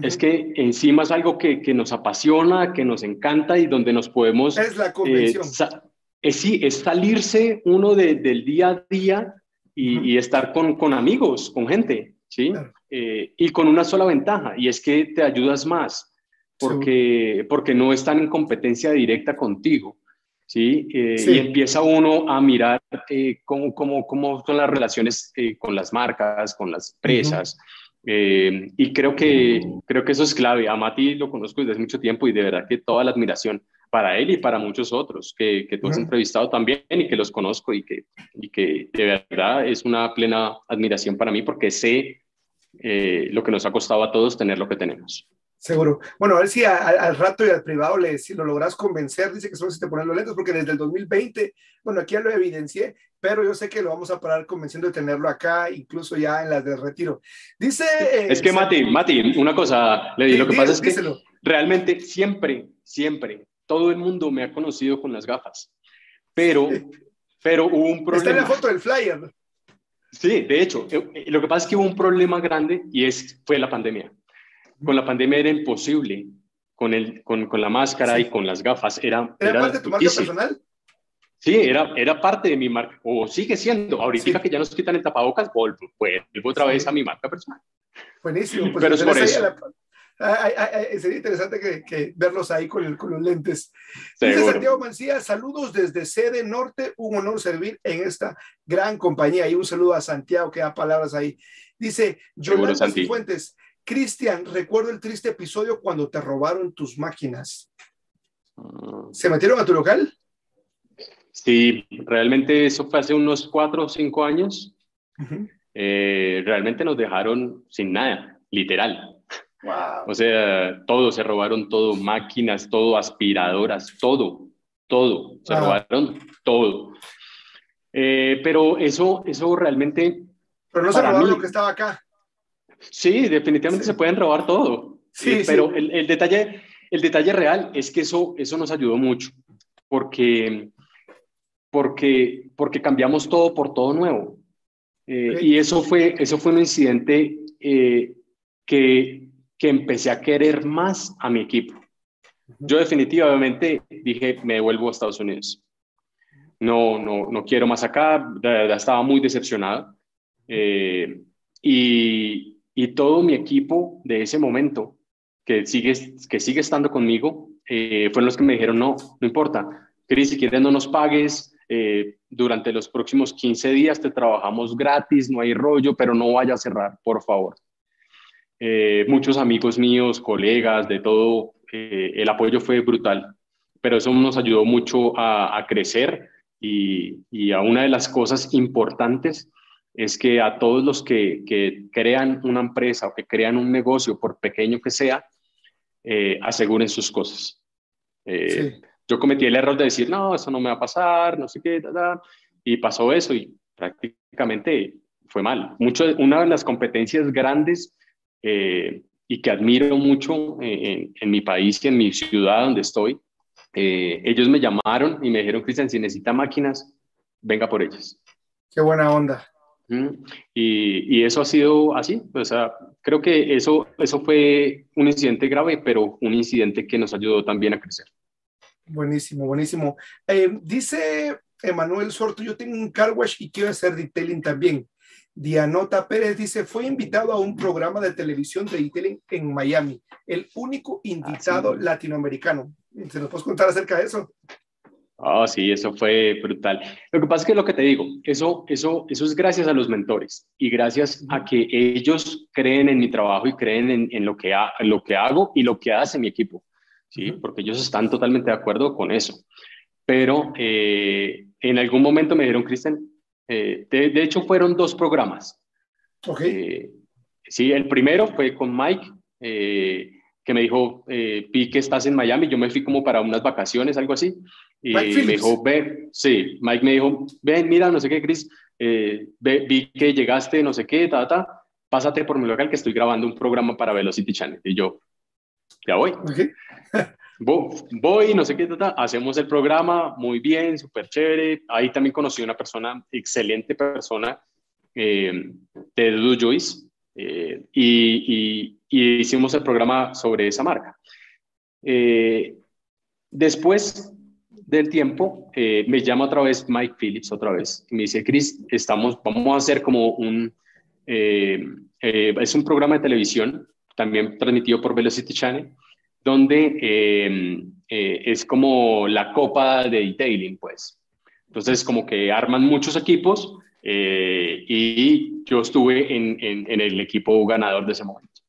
es que encima es algo que, nos apasiona, que nos encanta y donde nos podemos... Es la convención. Eh, es, sí, es salirse uno del día a día y, estar con, con, amigos, con gente, ¿sí? Eh, y con una sola ventaja, y es que te ayudas más, porque, porque no están en competencia directa contigo, ¿sí? Eh, y empieza uno a mirar eh, cómo, cómo, cómo, son las relaciones con las marcas, con las empresas. y creo que, creo que eso es clave. A Mati lo conozco desde hace mucho tiempo y de verdad que toda la admiración para él y para muchos otros que, que tú has entrevistado también y que los conozco y que, y que de verdad es una plena admiración para mí porque sé eh, lo que nos ha costado a todos tener lo que tenemos. Seguro. Bueno, a ver si al rato y al privado le, si lo logras convencer, dice que solo si te ponen los lentes, porque desde el 2020, bueno, aquí ya lo evidencié, pero yo sé que lo vamos a parar convenciendo de tenerlo acá, incluso ya en las de retiro. Dice... es que Mati, Mati, una cosa, le lo que pasa es que realmente siempre, siempre todo el mundo me ha conocido con las gafas, pero, pero hubo un problema. Está en la foto del flyer. Sí, de hecho, eh, eh, lo que pasa es que hubo un problema grande y es, fue la pandemia. Con la pandemia era imposible, con, el, con, con la máscara y con las gafas. Era, ¿Era, parte de tu marca personal? Sí, era, era parte de mi marca, o sigue siendo. Ahorita que ya nos quitan el tapabocas, vuelvo, vuelvo otra vez a mi marca personal. Buenísimo. Pues Pero es por eso. Sería interesante que, verlos ahí con, con los lentes. Dice Santiago Mancía, saludos desde sede norte, un honor servir en esta gran compañía. Y un saludo a Santiago que da palabras ahí. Dice Yolanda Fuentes, Cristian, recuerdo el triste episodio cuando te robaron tus máquinas. Ah. ¿Se metieron a tu local? Sí, realmente eso fue hace unos cuatro o cinco años. Eh, realmente nos dejaron sin nada, literal. O sea, todo, se robaron todo, máquinas, todo, aspiradoras, todo, todo, se robaron todo. Eh, pero eso, eso realmente... Pero no se robaron lo que estaba acá. Sí, definitivamente se pueden robar todo. Sí, eh, pero El, el, detalle, el detalle real es que eso, eso nos ayudó mucho, porque, porque, porque cambiamos todo por todo nuevo. Eh, y eso fue, eso fue un incidente que que empecé a querer más a mi equipo. Yo definitivamente dije, me devuelvo a Estados Unidos. No, no, no quiero más acá, de estaba muy decepcionado. Eh, y, y, todo mi equipo de ese momento, que sigue, que sigue estando conmigo, eh, fueron los que me dijeron, no, no importa, Cris, si quieres no nos pagues, eh, durante los próximos 15 días te trabajamos gratis, no hay rollo, pero no vaya a cerrar, por favor. Eh, muchos amigos míos, colegas, de todo, eh, el apoyo fue brutal, pero eso nos ayudó mucho a, crecer y, y, a una de las cosas importantes es que a todos los que, que crean una empresa o que crean un negocio, por pequeño que sea, eh, aseguren sus cosas. Yo cometí el error de decir, no, eso no me va a pasar, no sé qué, y pasó eso y prácticamente fue mal. Mucho, una de las competencias grandes eh, y que admiro mucho eh, en, mi país y en mi ciudad donde estoy, eh, ellos me llamaron y me dijeron, Cristian, si necesita máquinas, venga por ellas. Qué buena onda. Y, y, eso ha sido así. O sea, creo que eso, eso fue un incidente grave, pero un incidente que nos ayudó también a crecer. Buenísimo, buenísimo. Eh, dice Emanuel Sorto, yo tengo un car wash y quiero hacer detailing también. Dianota Pérez dice, fue invitado a un programa de televisión de detailing en Miami, el único invitado latinoamericano. ¿Se nos puedes contar acerca de eso? Ah, sí, eso fue brutal. Lo que pasa es que lo que te digo, eso, eso, eso es gracias a los mentores y gracias a que ellos creen en mi trabajo y creen en, en lo, que ha, lo que hago y lo que hace mi equipo, ¿sí? Porque ellos están totalmente de acuerdo con eso. Pero eh, en algún momento me dijeron, Cristian, eh, de, hecho fueron dos programas. Okay. Eh, sí, el primero fue con Mike que me dijo, eh, vi que estás en Miami, yo me fui como para unas vacaciones, algo así, y me dijo, ve, sí, Mike me dijo, ven, mira, no sé qué, Chris, eh, vi que llegaste, no sé qué, ta, ta, pásate por mi local que estoy grabando un programa para Velocity Channel. Y yo, ya voy. voy, no sé qué, hacemos el programa, muy bien, súper chévere. Ahí también conocí una persona, excelente persona, eh, de Joyce, eh, y, hicimos el programa sobre esa marca. Eh, después del tiempo, eh, me llama otra vez Mike Phillips, otra vez, y me dice, Chris, estamos, vamos a hacer como un, es un programa de televisión, también transmitido por Velocity Channel, donde es como la copa de detailing, pues. Entonces, como que arman muchos equipos eh, y yo estuve en, en, el equipo ganador de ese momento.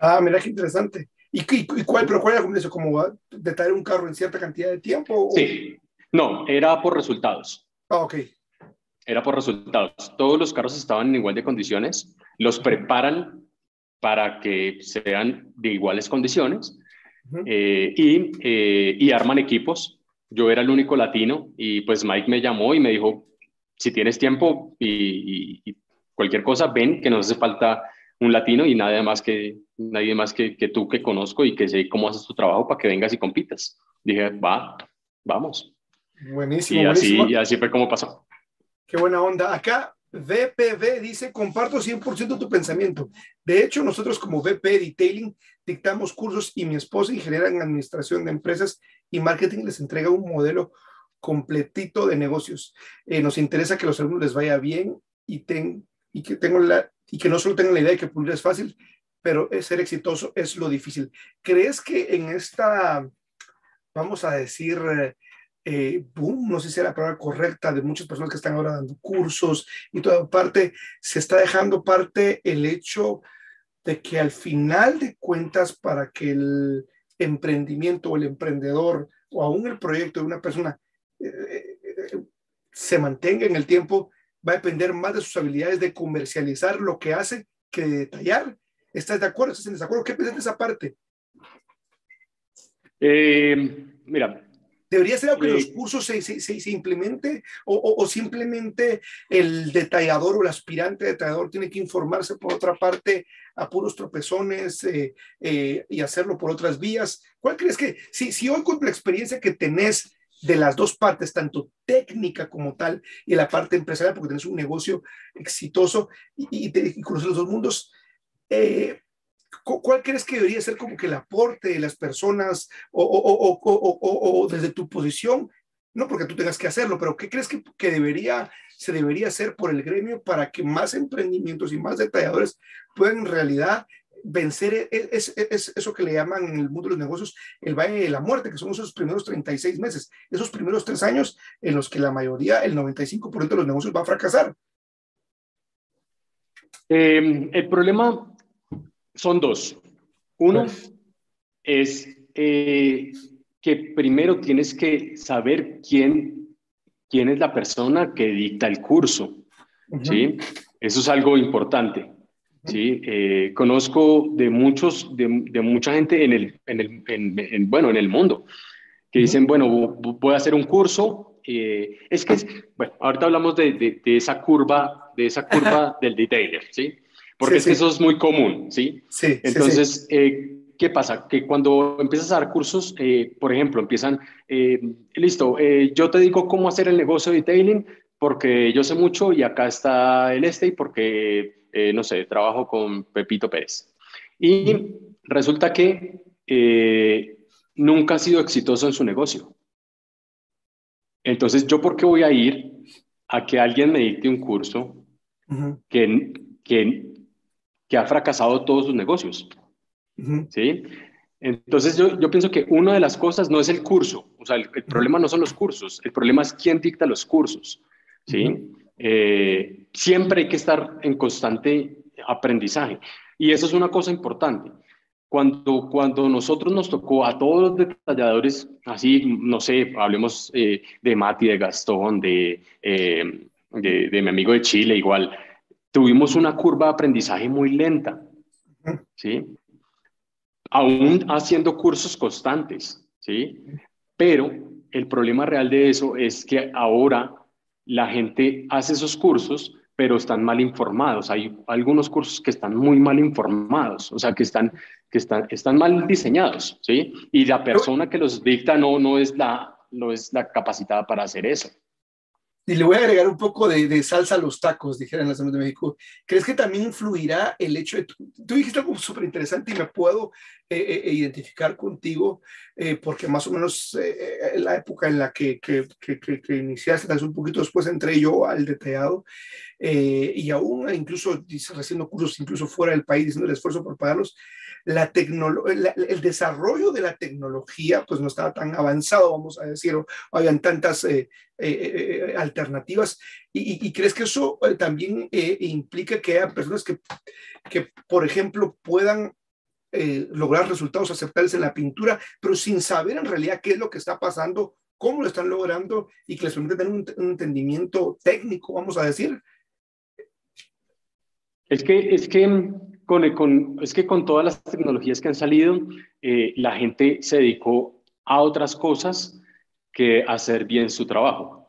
Ah, mira qué interesante. ¿Y, y, cuál, pero cuál era eso? ¿Como detallar un carro en cierta cantidad de tiempo? Sí, no, era por resultados. Ah, ok. Era por resultados. Todos los carros estaban en igual de condiciones, los preparan para que sean de iguales condiciones eh, y, eh, y arman equipos. Yo era el único latino y pues Mike me llamó y me dijo, si tienes tiempo y, cualquier cosa, ven que nos hace falta un latino y nadie más que, nadie más que, que, tú que conozco y que sé cómo haces tu trabajo para que vengas y compitas. Dije, va, vamos. Buenísimo. Y así, y así fue como pasó. Qué buena onda. Acá VPV dice, comparto 100% tu pensamiento. De hecho, nosotros como VP Detailing dictamos cursos y mi esposa, ingeniera en administración de empresas y marketing, les entrega un modelo completito de negocios. Eh, nos interesa que los alumnos les vaya bien y, ten, y, que tengo la, y que no solo tengan la idea de que pulir es fácil, pero ser exitoso es lo difícil. ¿Crees que en esta, vamos a decir, eh, boom, no sé si es la palabra correcta, de muchas personas que están ahora dando cursos y toda parte, se está dejando parte el hecho de que al final de cuentas, para que el emprendimiento o el emprendedor o aún el proyecto de una persona se mantenga en el tiempo va a depender más de sus habilidades de comercializar lo que hace que de detallar. ¿Estás de acuerdo? ¿Estás en desacuerdo? ¿Qué piensas de esa parte? Eh, mira. ¿Debería ser algo que en los eh, cursos se, se, se, implemente o, o, simplemente el detallador o el aspirante detallador tiene que informarse por otra parte a puros tropezones eh, y hacerlo por otras vías? ¿Cuál crees que, si, si hoy con la experiencia que tenés de las dos partes, tanto técnica como tal y la parte empresarial, porque tienes un negocio exitoso y, y, conoces los dos mundos. Eh, ¿Cuál crees que debería ser como que el aporte de las personas o, desde tu posición? No porque tú tengas que hacerlo, pero ¿qué crees que, que debería, se debería hacer por el gremio para que más emprendimientos y más detalladores puedan en realidad vencer e, es, es, eso que le llaman en el mundo de los negocios el valle de la muerte, que son esos primeros 36 meses, esos primeros tres años en los que la mayoría, el 95% de los negocios va a fracasar. Eh, el problema son dos. Uno es eh, que primero tienes que saber quién, quién es la persona que dicta el curso. ¿sí? Eso es algo importante. Sí, eh, conozco de muchos, de, mucha gente en el, en el bueno, en el mundo que dicen, bueno, voy a hacer un curso. Eh, es que, bueno, ahorita hablamos de, de, esa curva, de esa curva del detailer, ¿sí? Porque es que eso es muy común, ¿sí? Sí. Entonces, eh, ¿qué pasa? Que cuando empiezas a dar cursos, por ejemplo, empiezan, listo, yo te digo cómo hacer el negocio de detailing, porque yo sé mucho y acá está el este y porque, eh, no sé, trabajo con Pepito Pérez. Y resulta que eh, nunca ha sido exitoso en su negocio. Entonces, ¿yo por qué voy a ir a que alguien me dicte un curso que, que, que, ha fracasado todos sus negocios? ¿Sí? Entonces, yo, yo, pienso que una de las cosas no es el curso, o sea, el, problema no son los cursos, el problema es quién dicta los cursos. ¿sí? Eh, siempre hay que estar en constante aprendizaje. Y eso es una cosa importante. Cuando, cuando nosotros nos tocó a todos los detalladores, así, no sé, hablemos eh, de Mati, de Gastón, de, eh, de, de, mi amigo de Chile, igual, tuvimos una curva de aprendizaje muy lenta, ¿sí? Aún haciendo cursos constantes, ¿sí? Pero el problema real de eso es que ahora la gente hace esos cursos, pero están mal informados. Hay algunos cursos que están muy mal informados, o sea, que están, que están, están mal diseñados, ¿sí? Y la persona que los dicta no, no, es la, no es la capacitada para hacer eso. Y le voy a agregar un poco de, salsa a los tacos, dijeron en la Zona de México. ¿Crees que también influirá el hecho de... Tú, tú dijiste algo súper interesante y me puedo eh, eh, eh identificar contigo porque más o menos en la época en la que, que, que, que iniciaste, un poquito después entré yo al detallado y aún incluso haciendo cursos incluso fuera del país, haciendo el esfuerzo por pagarlos, la el desarrollo de la tecnología pues no estaba tan avanzado, vamos a decir, o habían tantas eh, eh, eh, alternativas. Y, crees que eso también implica que haya personas que, que, por ejemplo, puedan lograr resultados aceptables en la pintura, pero sin saber en realidad qué es lo que está pasando, cómo lo están logrando y que les permite tener un, un entendimiento técnico, vamos a decir? Es que, es que con, es que con todas las tecnologías que han salido, eh, la gente se dedicó a otras cosas que hacer bien su trabajo.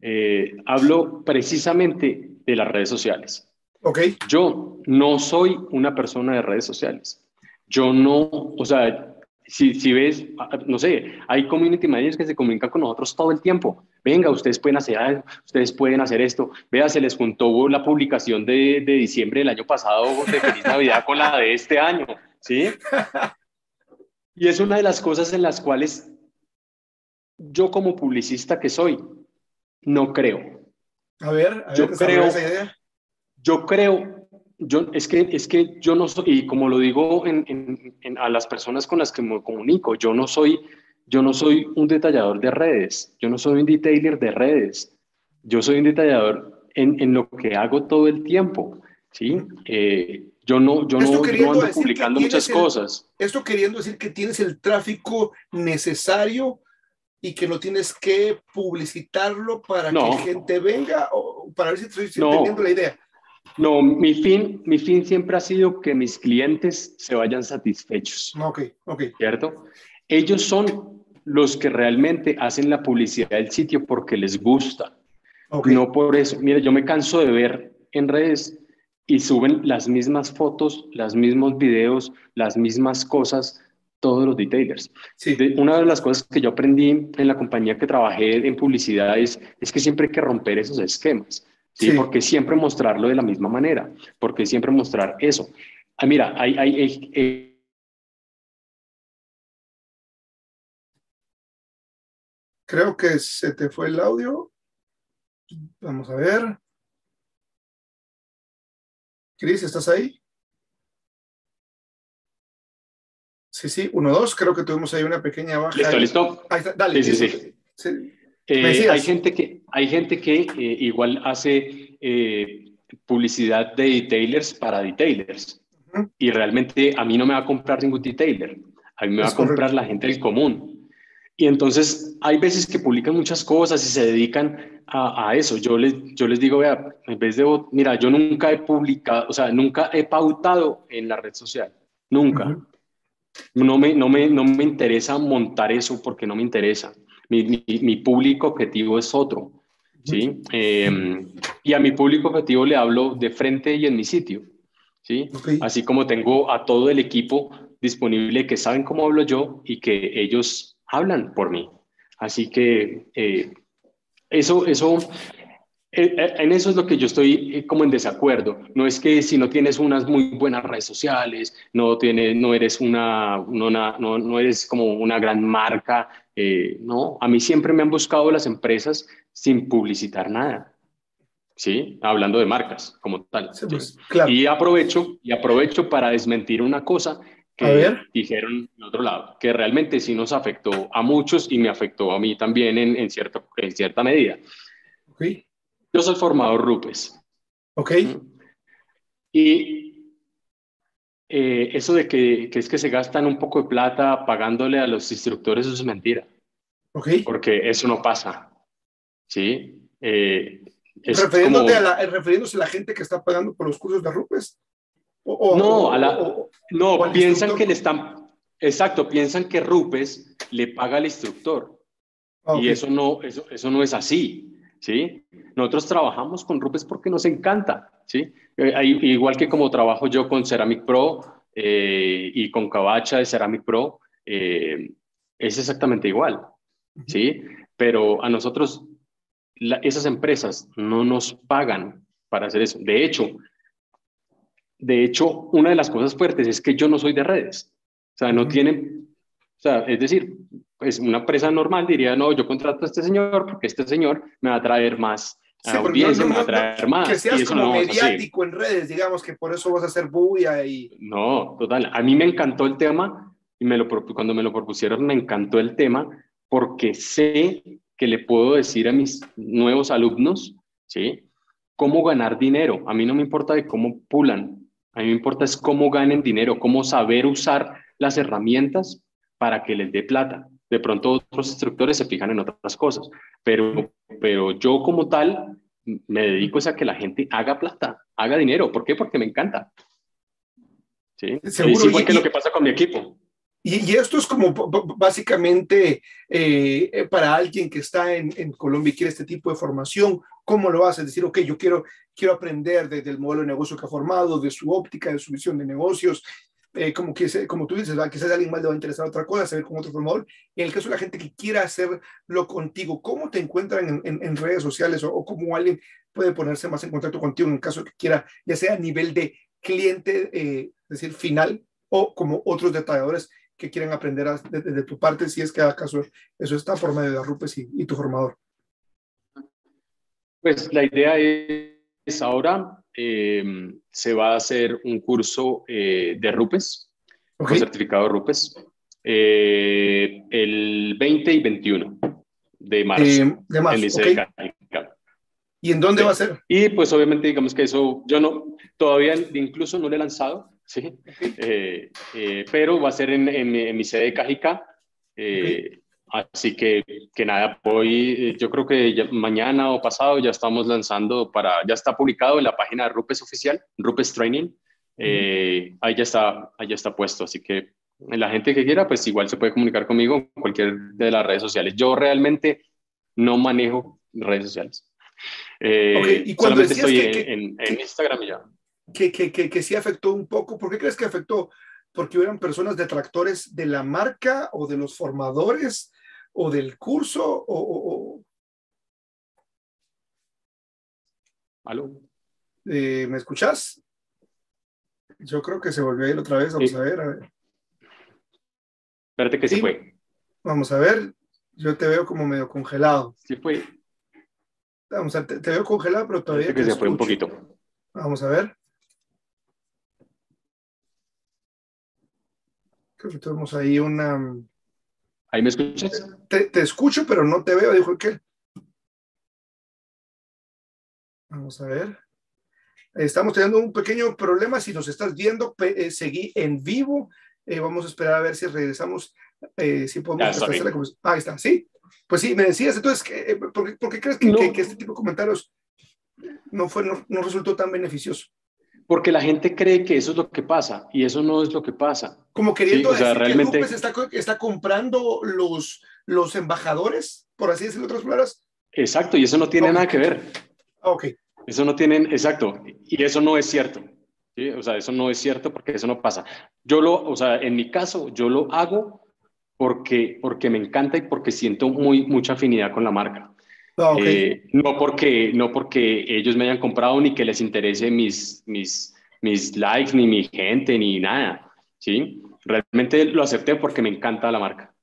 Eh, hablo precisamente de las redes sociales. Okay. Yo no soy una persona de redes sociales. Yo no, o sea, si, si ves, no sé, hay community managers que se comunican con nosotros todo el tiempo venga, ustedes pueden hacer ustedes pueden hacer esto. Vea, se les juntó la publicación de, de diciembre del año pasado de Feliz Navidad con la de este año, ¿sí? Y es una de las cosas en las cuales yo como publicista que soy, no creo. A ver, a ver yo creo, esa idea. Yo creo, yo, es, que, es que yo no soy, y como lo digo en, en, a las personas con las que me comunico, yo no soy yo no soy un detallador de redes, yo no soy un detailer de redes, yo soy un detallador en, en lo que hago todo el tiempo, ¿sí? Eh, yo no, yo no, ando publicando muchas cosas. Esto queriendo decir que tienes el tráfico necesario y que no tienes que publicitarlo para que gente venga o para ver si estoy entendiendo la idea. No, mi fin, mi fin siempre ha sido que mis clientes se vayan satisfechos. Ok, ok. ¿Cierto? Ellos son los que realmente hacen la publicidad del sitio porque les gusta. No por eso. Mira, yo me canso de ver en redes y suben las mismas fotos, los mismos videos, las mismas cosas, todos los detailers. Sí. una de las cosas que yo aprendí en la compañía que trabajé en publicidad es, que siempre hay que romper esos esquemas. ¿Sí? Porque siempre mostrarlo de la misma manera, porque siempre mostrar eso. Ah, mira, hay, hay, hay Creo que se te fue el audio. Vamos a ver. Cris, ¿estás ahí? Sí, sí, uno, dos. Creo que tuvimos ahí una pequeña baja. Listo, listo. Ahí está. Dale. Sí, sí, sí. Eh, hay gente que, hay gente que eh, igual hace eh, publicidad de detailers para detailers. Y realmente a mí no me va a comprar ningún detailer. A mí me va a comprar la gente del común. Y entonces hay veces que publican muchas cosas y se dedican a, eso. Yo les, yo les digo, vea, en vez de, mira, yo nunca he publicado, o sea, nunca he pautado en la red social, nunca. no, me, no, me, no me interesa montar eso porque no me interesa. Mi, mi, público objetivo es otro. ¿sí? Em, y a mi público objetivo le hablo de frente y en mi sitio. ¿sí? Así como tengo a todo el equipo disponible que saben cómo hablo yo y que ellos hablan por mí. Así que eh, eso, eso, Eh, eh, en eso es lo que yo estoy eh, como en desacuerdo. No es que si no tienes unas muy buenas redes sociales, no, tienes, no eres una, no, no, eres como una gran marca. No, a mí siempre me han buscado las empresas sin publicitar nada. ¿Sí? Hablando de marcas como tal. Pues, y aprovecho, y aprovecho para desmentir una cosa que dijeron en otro lado, que realmente sí nos afectó a muchos y me afectó a mí también en, en, cierto, en cierta medida. Okay. Yo soy formador RUPES. Ok. Y eh, eso de que, es que se gastan un poco de plata pagándole a los instructores, eso es mentira. Ok. Porque eso no pasa. ¿Sí? Eh, Refiriéndote a la, refiriéndose a la gente que está pagando por los cursos de RUPES. no, a la, no piensan que le están, exacto, piensan que RUPES le paga al instructor. Ah, y eso no, eso, eso no es así. ¿Sí? Nosotros trabajamos con Rupes porque nos encanta, ¿sí? Eh, igual que como trabajo yo con Ceramic Pro eh, y con Cabacha de Ceramic Pro, eh, es exactamente igual, ¿sí? Pero a nosotros esas empresas no nos pagan para hacer eso. De hecho, de hecho, una de las cosas fuertes es que yo no soy de redes. O sea, no tienen, o sea, es decir, pues una empresa normal diría, no, yo contrato a este señor porque este señor me va a traer más audiencia, me va a traer más. Que seas como mediático en redes, digamos, que por eso vas a hacer bulla y... No, total. A mí me encantó el tema y me lo, cuando me lo propusieron me encantó el tema porque sé que le puedo decir a mis nuevos alumnos, ¿sí? Cómo ganar dinero. A mí no me importa de cómo pulan, a mí me importa es cómo ganen dinero, cómo saber usar las herramientas para que les dé plata. De pronto otros instructores se fijan en otras cosas, pero, pero yo como tal me dedico a que la gente haga plata, haga dinero. ¿Por qué? Porque me encanta. ¿Sí? Seguro. Es igual que lo que pasa con mi equipo. Y, esto es como básicamente eh, para alguien que está en, en, Colombia y quiere este tipo de formación, ¿cómo lo hace? Decir, ok, yo quiero, quiero aprender desde el modelo de negocio que ha formado, de su óptica, de su visión de negocios, eh, como, que, como tú dices, quizás a alguien más le va a interesar otra cosa, saber con otro formador. En el caso de la gente que quiera hacerlo contigo, ¿cómo te encuentran en, en, redes sociales o, cómo alguien puede ponerse más en contacto contigo en el caso que quiera, ya sea a nivel de cliente, eh, es decir, final, o como otros detalladores que quieran aprender desde tu parte, si es que acaso eso está por medio de Rupes y, y tu formador? Pues la idea es ahora eh, se va a hacer un curso eh, de RUPES, un certificado RUPES, eh, el 20 y 21 de marzo. de marzo ¿Y en dónde va a ser? Y pues obviamente digamos que eso yo no, todavía incluso no lo he lanzado, ¿sí? pero va a ser en, en, mi sede de Cajica. Así que, que nada, hoy eh, yo creo que mañana o pasado ya estamos lanzando para, ya está publicado en la página de Rupes oficial, Rupes Training. Eh, ahí, ya está, ahí ya está puesto. Así que la gente que quiera, pues igual se puede comunicar conmigo en cualquier de las redes sociales. Yo realmente no manejo redes sociales. Eh, ¿Y cuando solamente estoy en, en, Instagram y ya. Que, que, que, que sí afectó un poco. ¿Por qué crees que afectó? ¿Porque hubieran personas detractores de la marca o de los formadores? O del curso o... ¿Aló? Eh, ¿Me escuchas? Yo creo que se volvió a ir otra vez. Vamos a ver, a ver. Espérate que se fue. Vamos a ver. Yo te veo como medio congelado. Sí fue. Vamos a te, veo congelado, pero todavía. que se fue un poquito. Vamos a ver. Creo que tenemos ahí una. ¿Ahí me escuchas? Te, escucho, pero no te veo, dijo aquel. Vamos a ver. Estamos teniendo un pequeño problema. Si nos estás viendo, eh, seguí en vivo. Eh, vamos a esperar a ver si regresamos, eh, si podemos. Ah, ahí está, sí. Pues sí, me decías, entonces, ¿por, qué, crees que, este tipo de comentarios no, fue, no resultó tan beneficioso? Porque la gente cree que eso es lo que pasa y eso no es lo que pasa. Como queriendo decir realmente... que está, está, comprando los, los embajadores, por así decirlo, otras palabras. Exacto, y eso no tiene nada que ver. Ok. Eso no tiene, exacto, y eso no es cierto. ¿sí? O sea, eso no es cierto porque eso no pasa. Yo lo, o sea, en mi caso, yo lo hago porque, porque me encanta y porque siento muy, mucha afinidad con la marca. Ah, eh, no, porque, no porque ellos me hayan comprado ni que les interese mis, mis, mis likes, ni mi gente, ni nada. ¿sí? Realmente lo acepté porque me encanta la marca.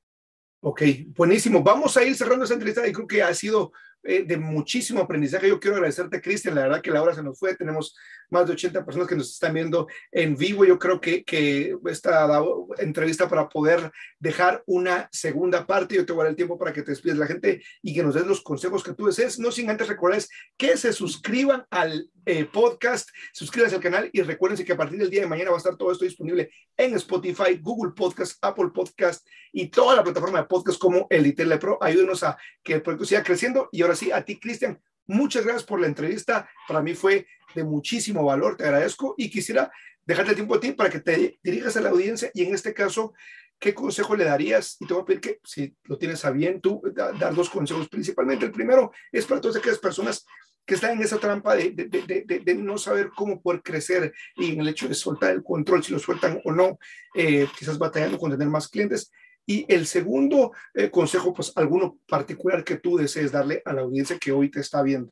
Ok, buenísimo. Vamos a ir cerrando esa entrevista y creo que ha sido eh, de muchísimo aprendizaje. Yo quiero agradecerte, Cristian. La verdad que la hora se nos fue. Tenemos más de 80 personas que nos están viendo en vivo. Yo creo que, que esta entrevista para poder dejar una segunda parte. Yo te voy a dar el tiempo para que te despides la gente y que nos des los consejos que tú desees. No sin antes recordarles que se suscriban al eh, podcast, suscríbanse al canal y recuérdense que a partir del día de mañana va a estar todo esto disponible en Spotify, Google Podcast, Apple Podcast y toda la plataforma de podcast como el Pro. Ayúdenos a que el proyecto siga creciendo y ahora sí, a ti, Cristian, muchas gracias por la entrevista. Para mí fue de muchísimo valor, te agradezco y quisiera dejarte tiempo a ti para que te dirijas a la audiencia y en este caso, ¿qué consejo le darías? Y te voy a pedir que, si lo tienes a bien, tú dar dos consejos principalmente. El primero es para todas aquellas personas que están en esa trampa de, no saber cómo poder crecer y en el hecho de soltar el control, si lo sueltan o no, eh, quizás batallando con tener más clientes. Y el segundo eh, consejo, pues alguno particular que tú desees darle a la audiencia que hoy te está viendo.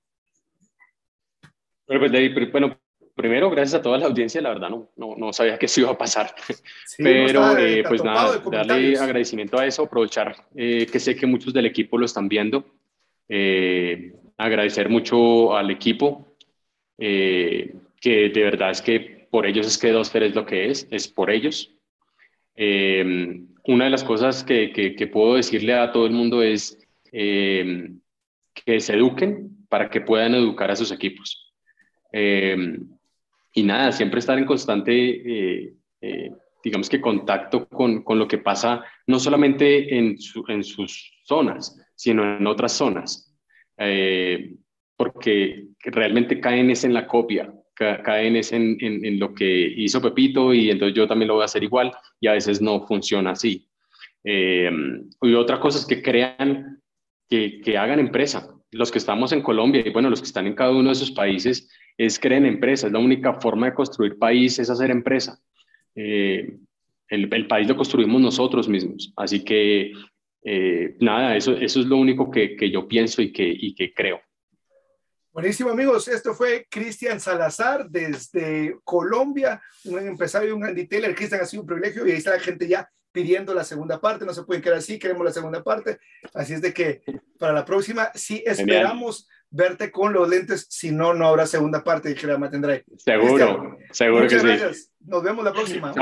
Bueno, pues David, bueno, primero, gracias a toda la audiencia, la verdad no, no, no sabía que eso iba a pasar. Pero eh, pues nada, darle agradecimiento a eso, aprovechar eh, que sé que muchos del equipo lo están viendo. agradecer mucho al equipo, que de verdad es que por ellos es que Dosfer es lo que es, es por ellos. Eh, una de las cosas que, que, puedo decirle a todo el mundo es eh, que se eduquen para que puedan educar a sus equipos. Eh, y nada, siempre estar en constante, eh, digamos que contacto con, con, lo que pasa, no solamente en, en sus zonas, sino en otras zonas, porque realmente caen es en la copia, caen en, en, en, lo que hizo Pepito y entonces yo también lo voy a hacer igual y a veces no funciona así. Eh, y otra cosa es que crean, que, que, hagan empresa. Los que estamos en Colombia y bueno, los que están en cada uno de esos países es creen empresa. Es la única forma de construir país, es hacer empresa. Eh, el, el, país lo construimos nosotros mismos. Así que eh, nada, eso, eso es lo único que, que yo pienso y que, y que creo. Buenísimo, amigos. Esto fue Cristian Salazar desde Colombia, un empresario y un detailer. Cristian ha sido un privilegio y ahí está la gente ya pidiendo la segunda parte. No se pueden quedar así, queremos la segunda parte. Así es de que para la próxima sí esperamos verte con los lentes. Si no, no habrá segunda parte, dijera Matendray. Seguro, seguro que gracias. Nos vemos la próxima.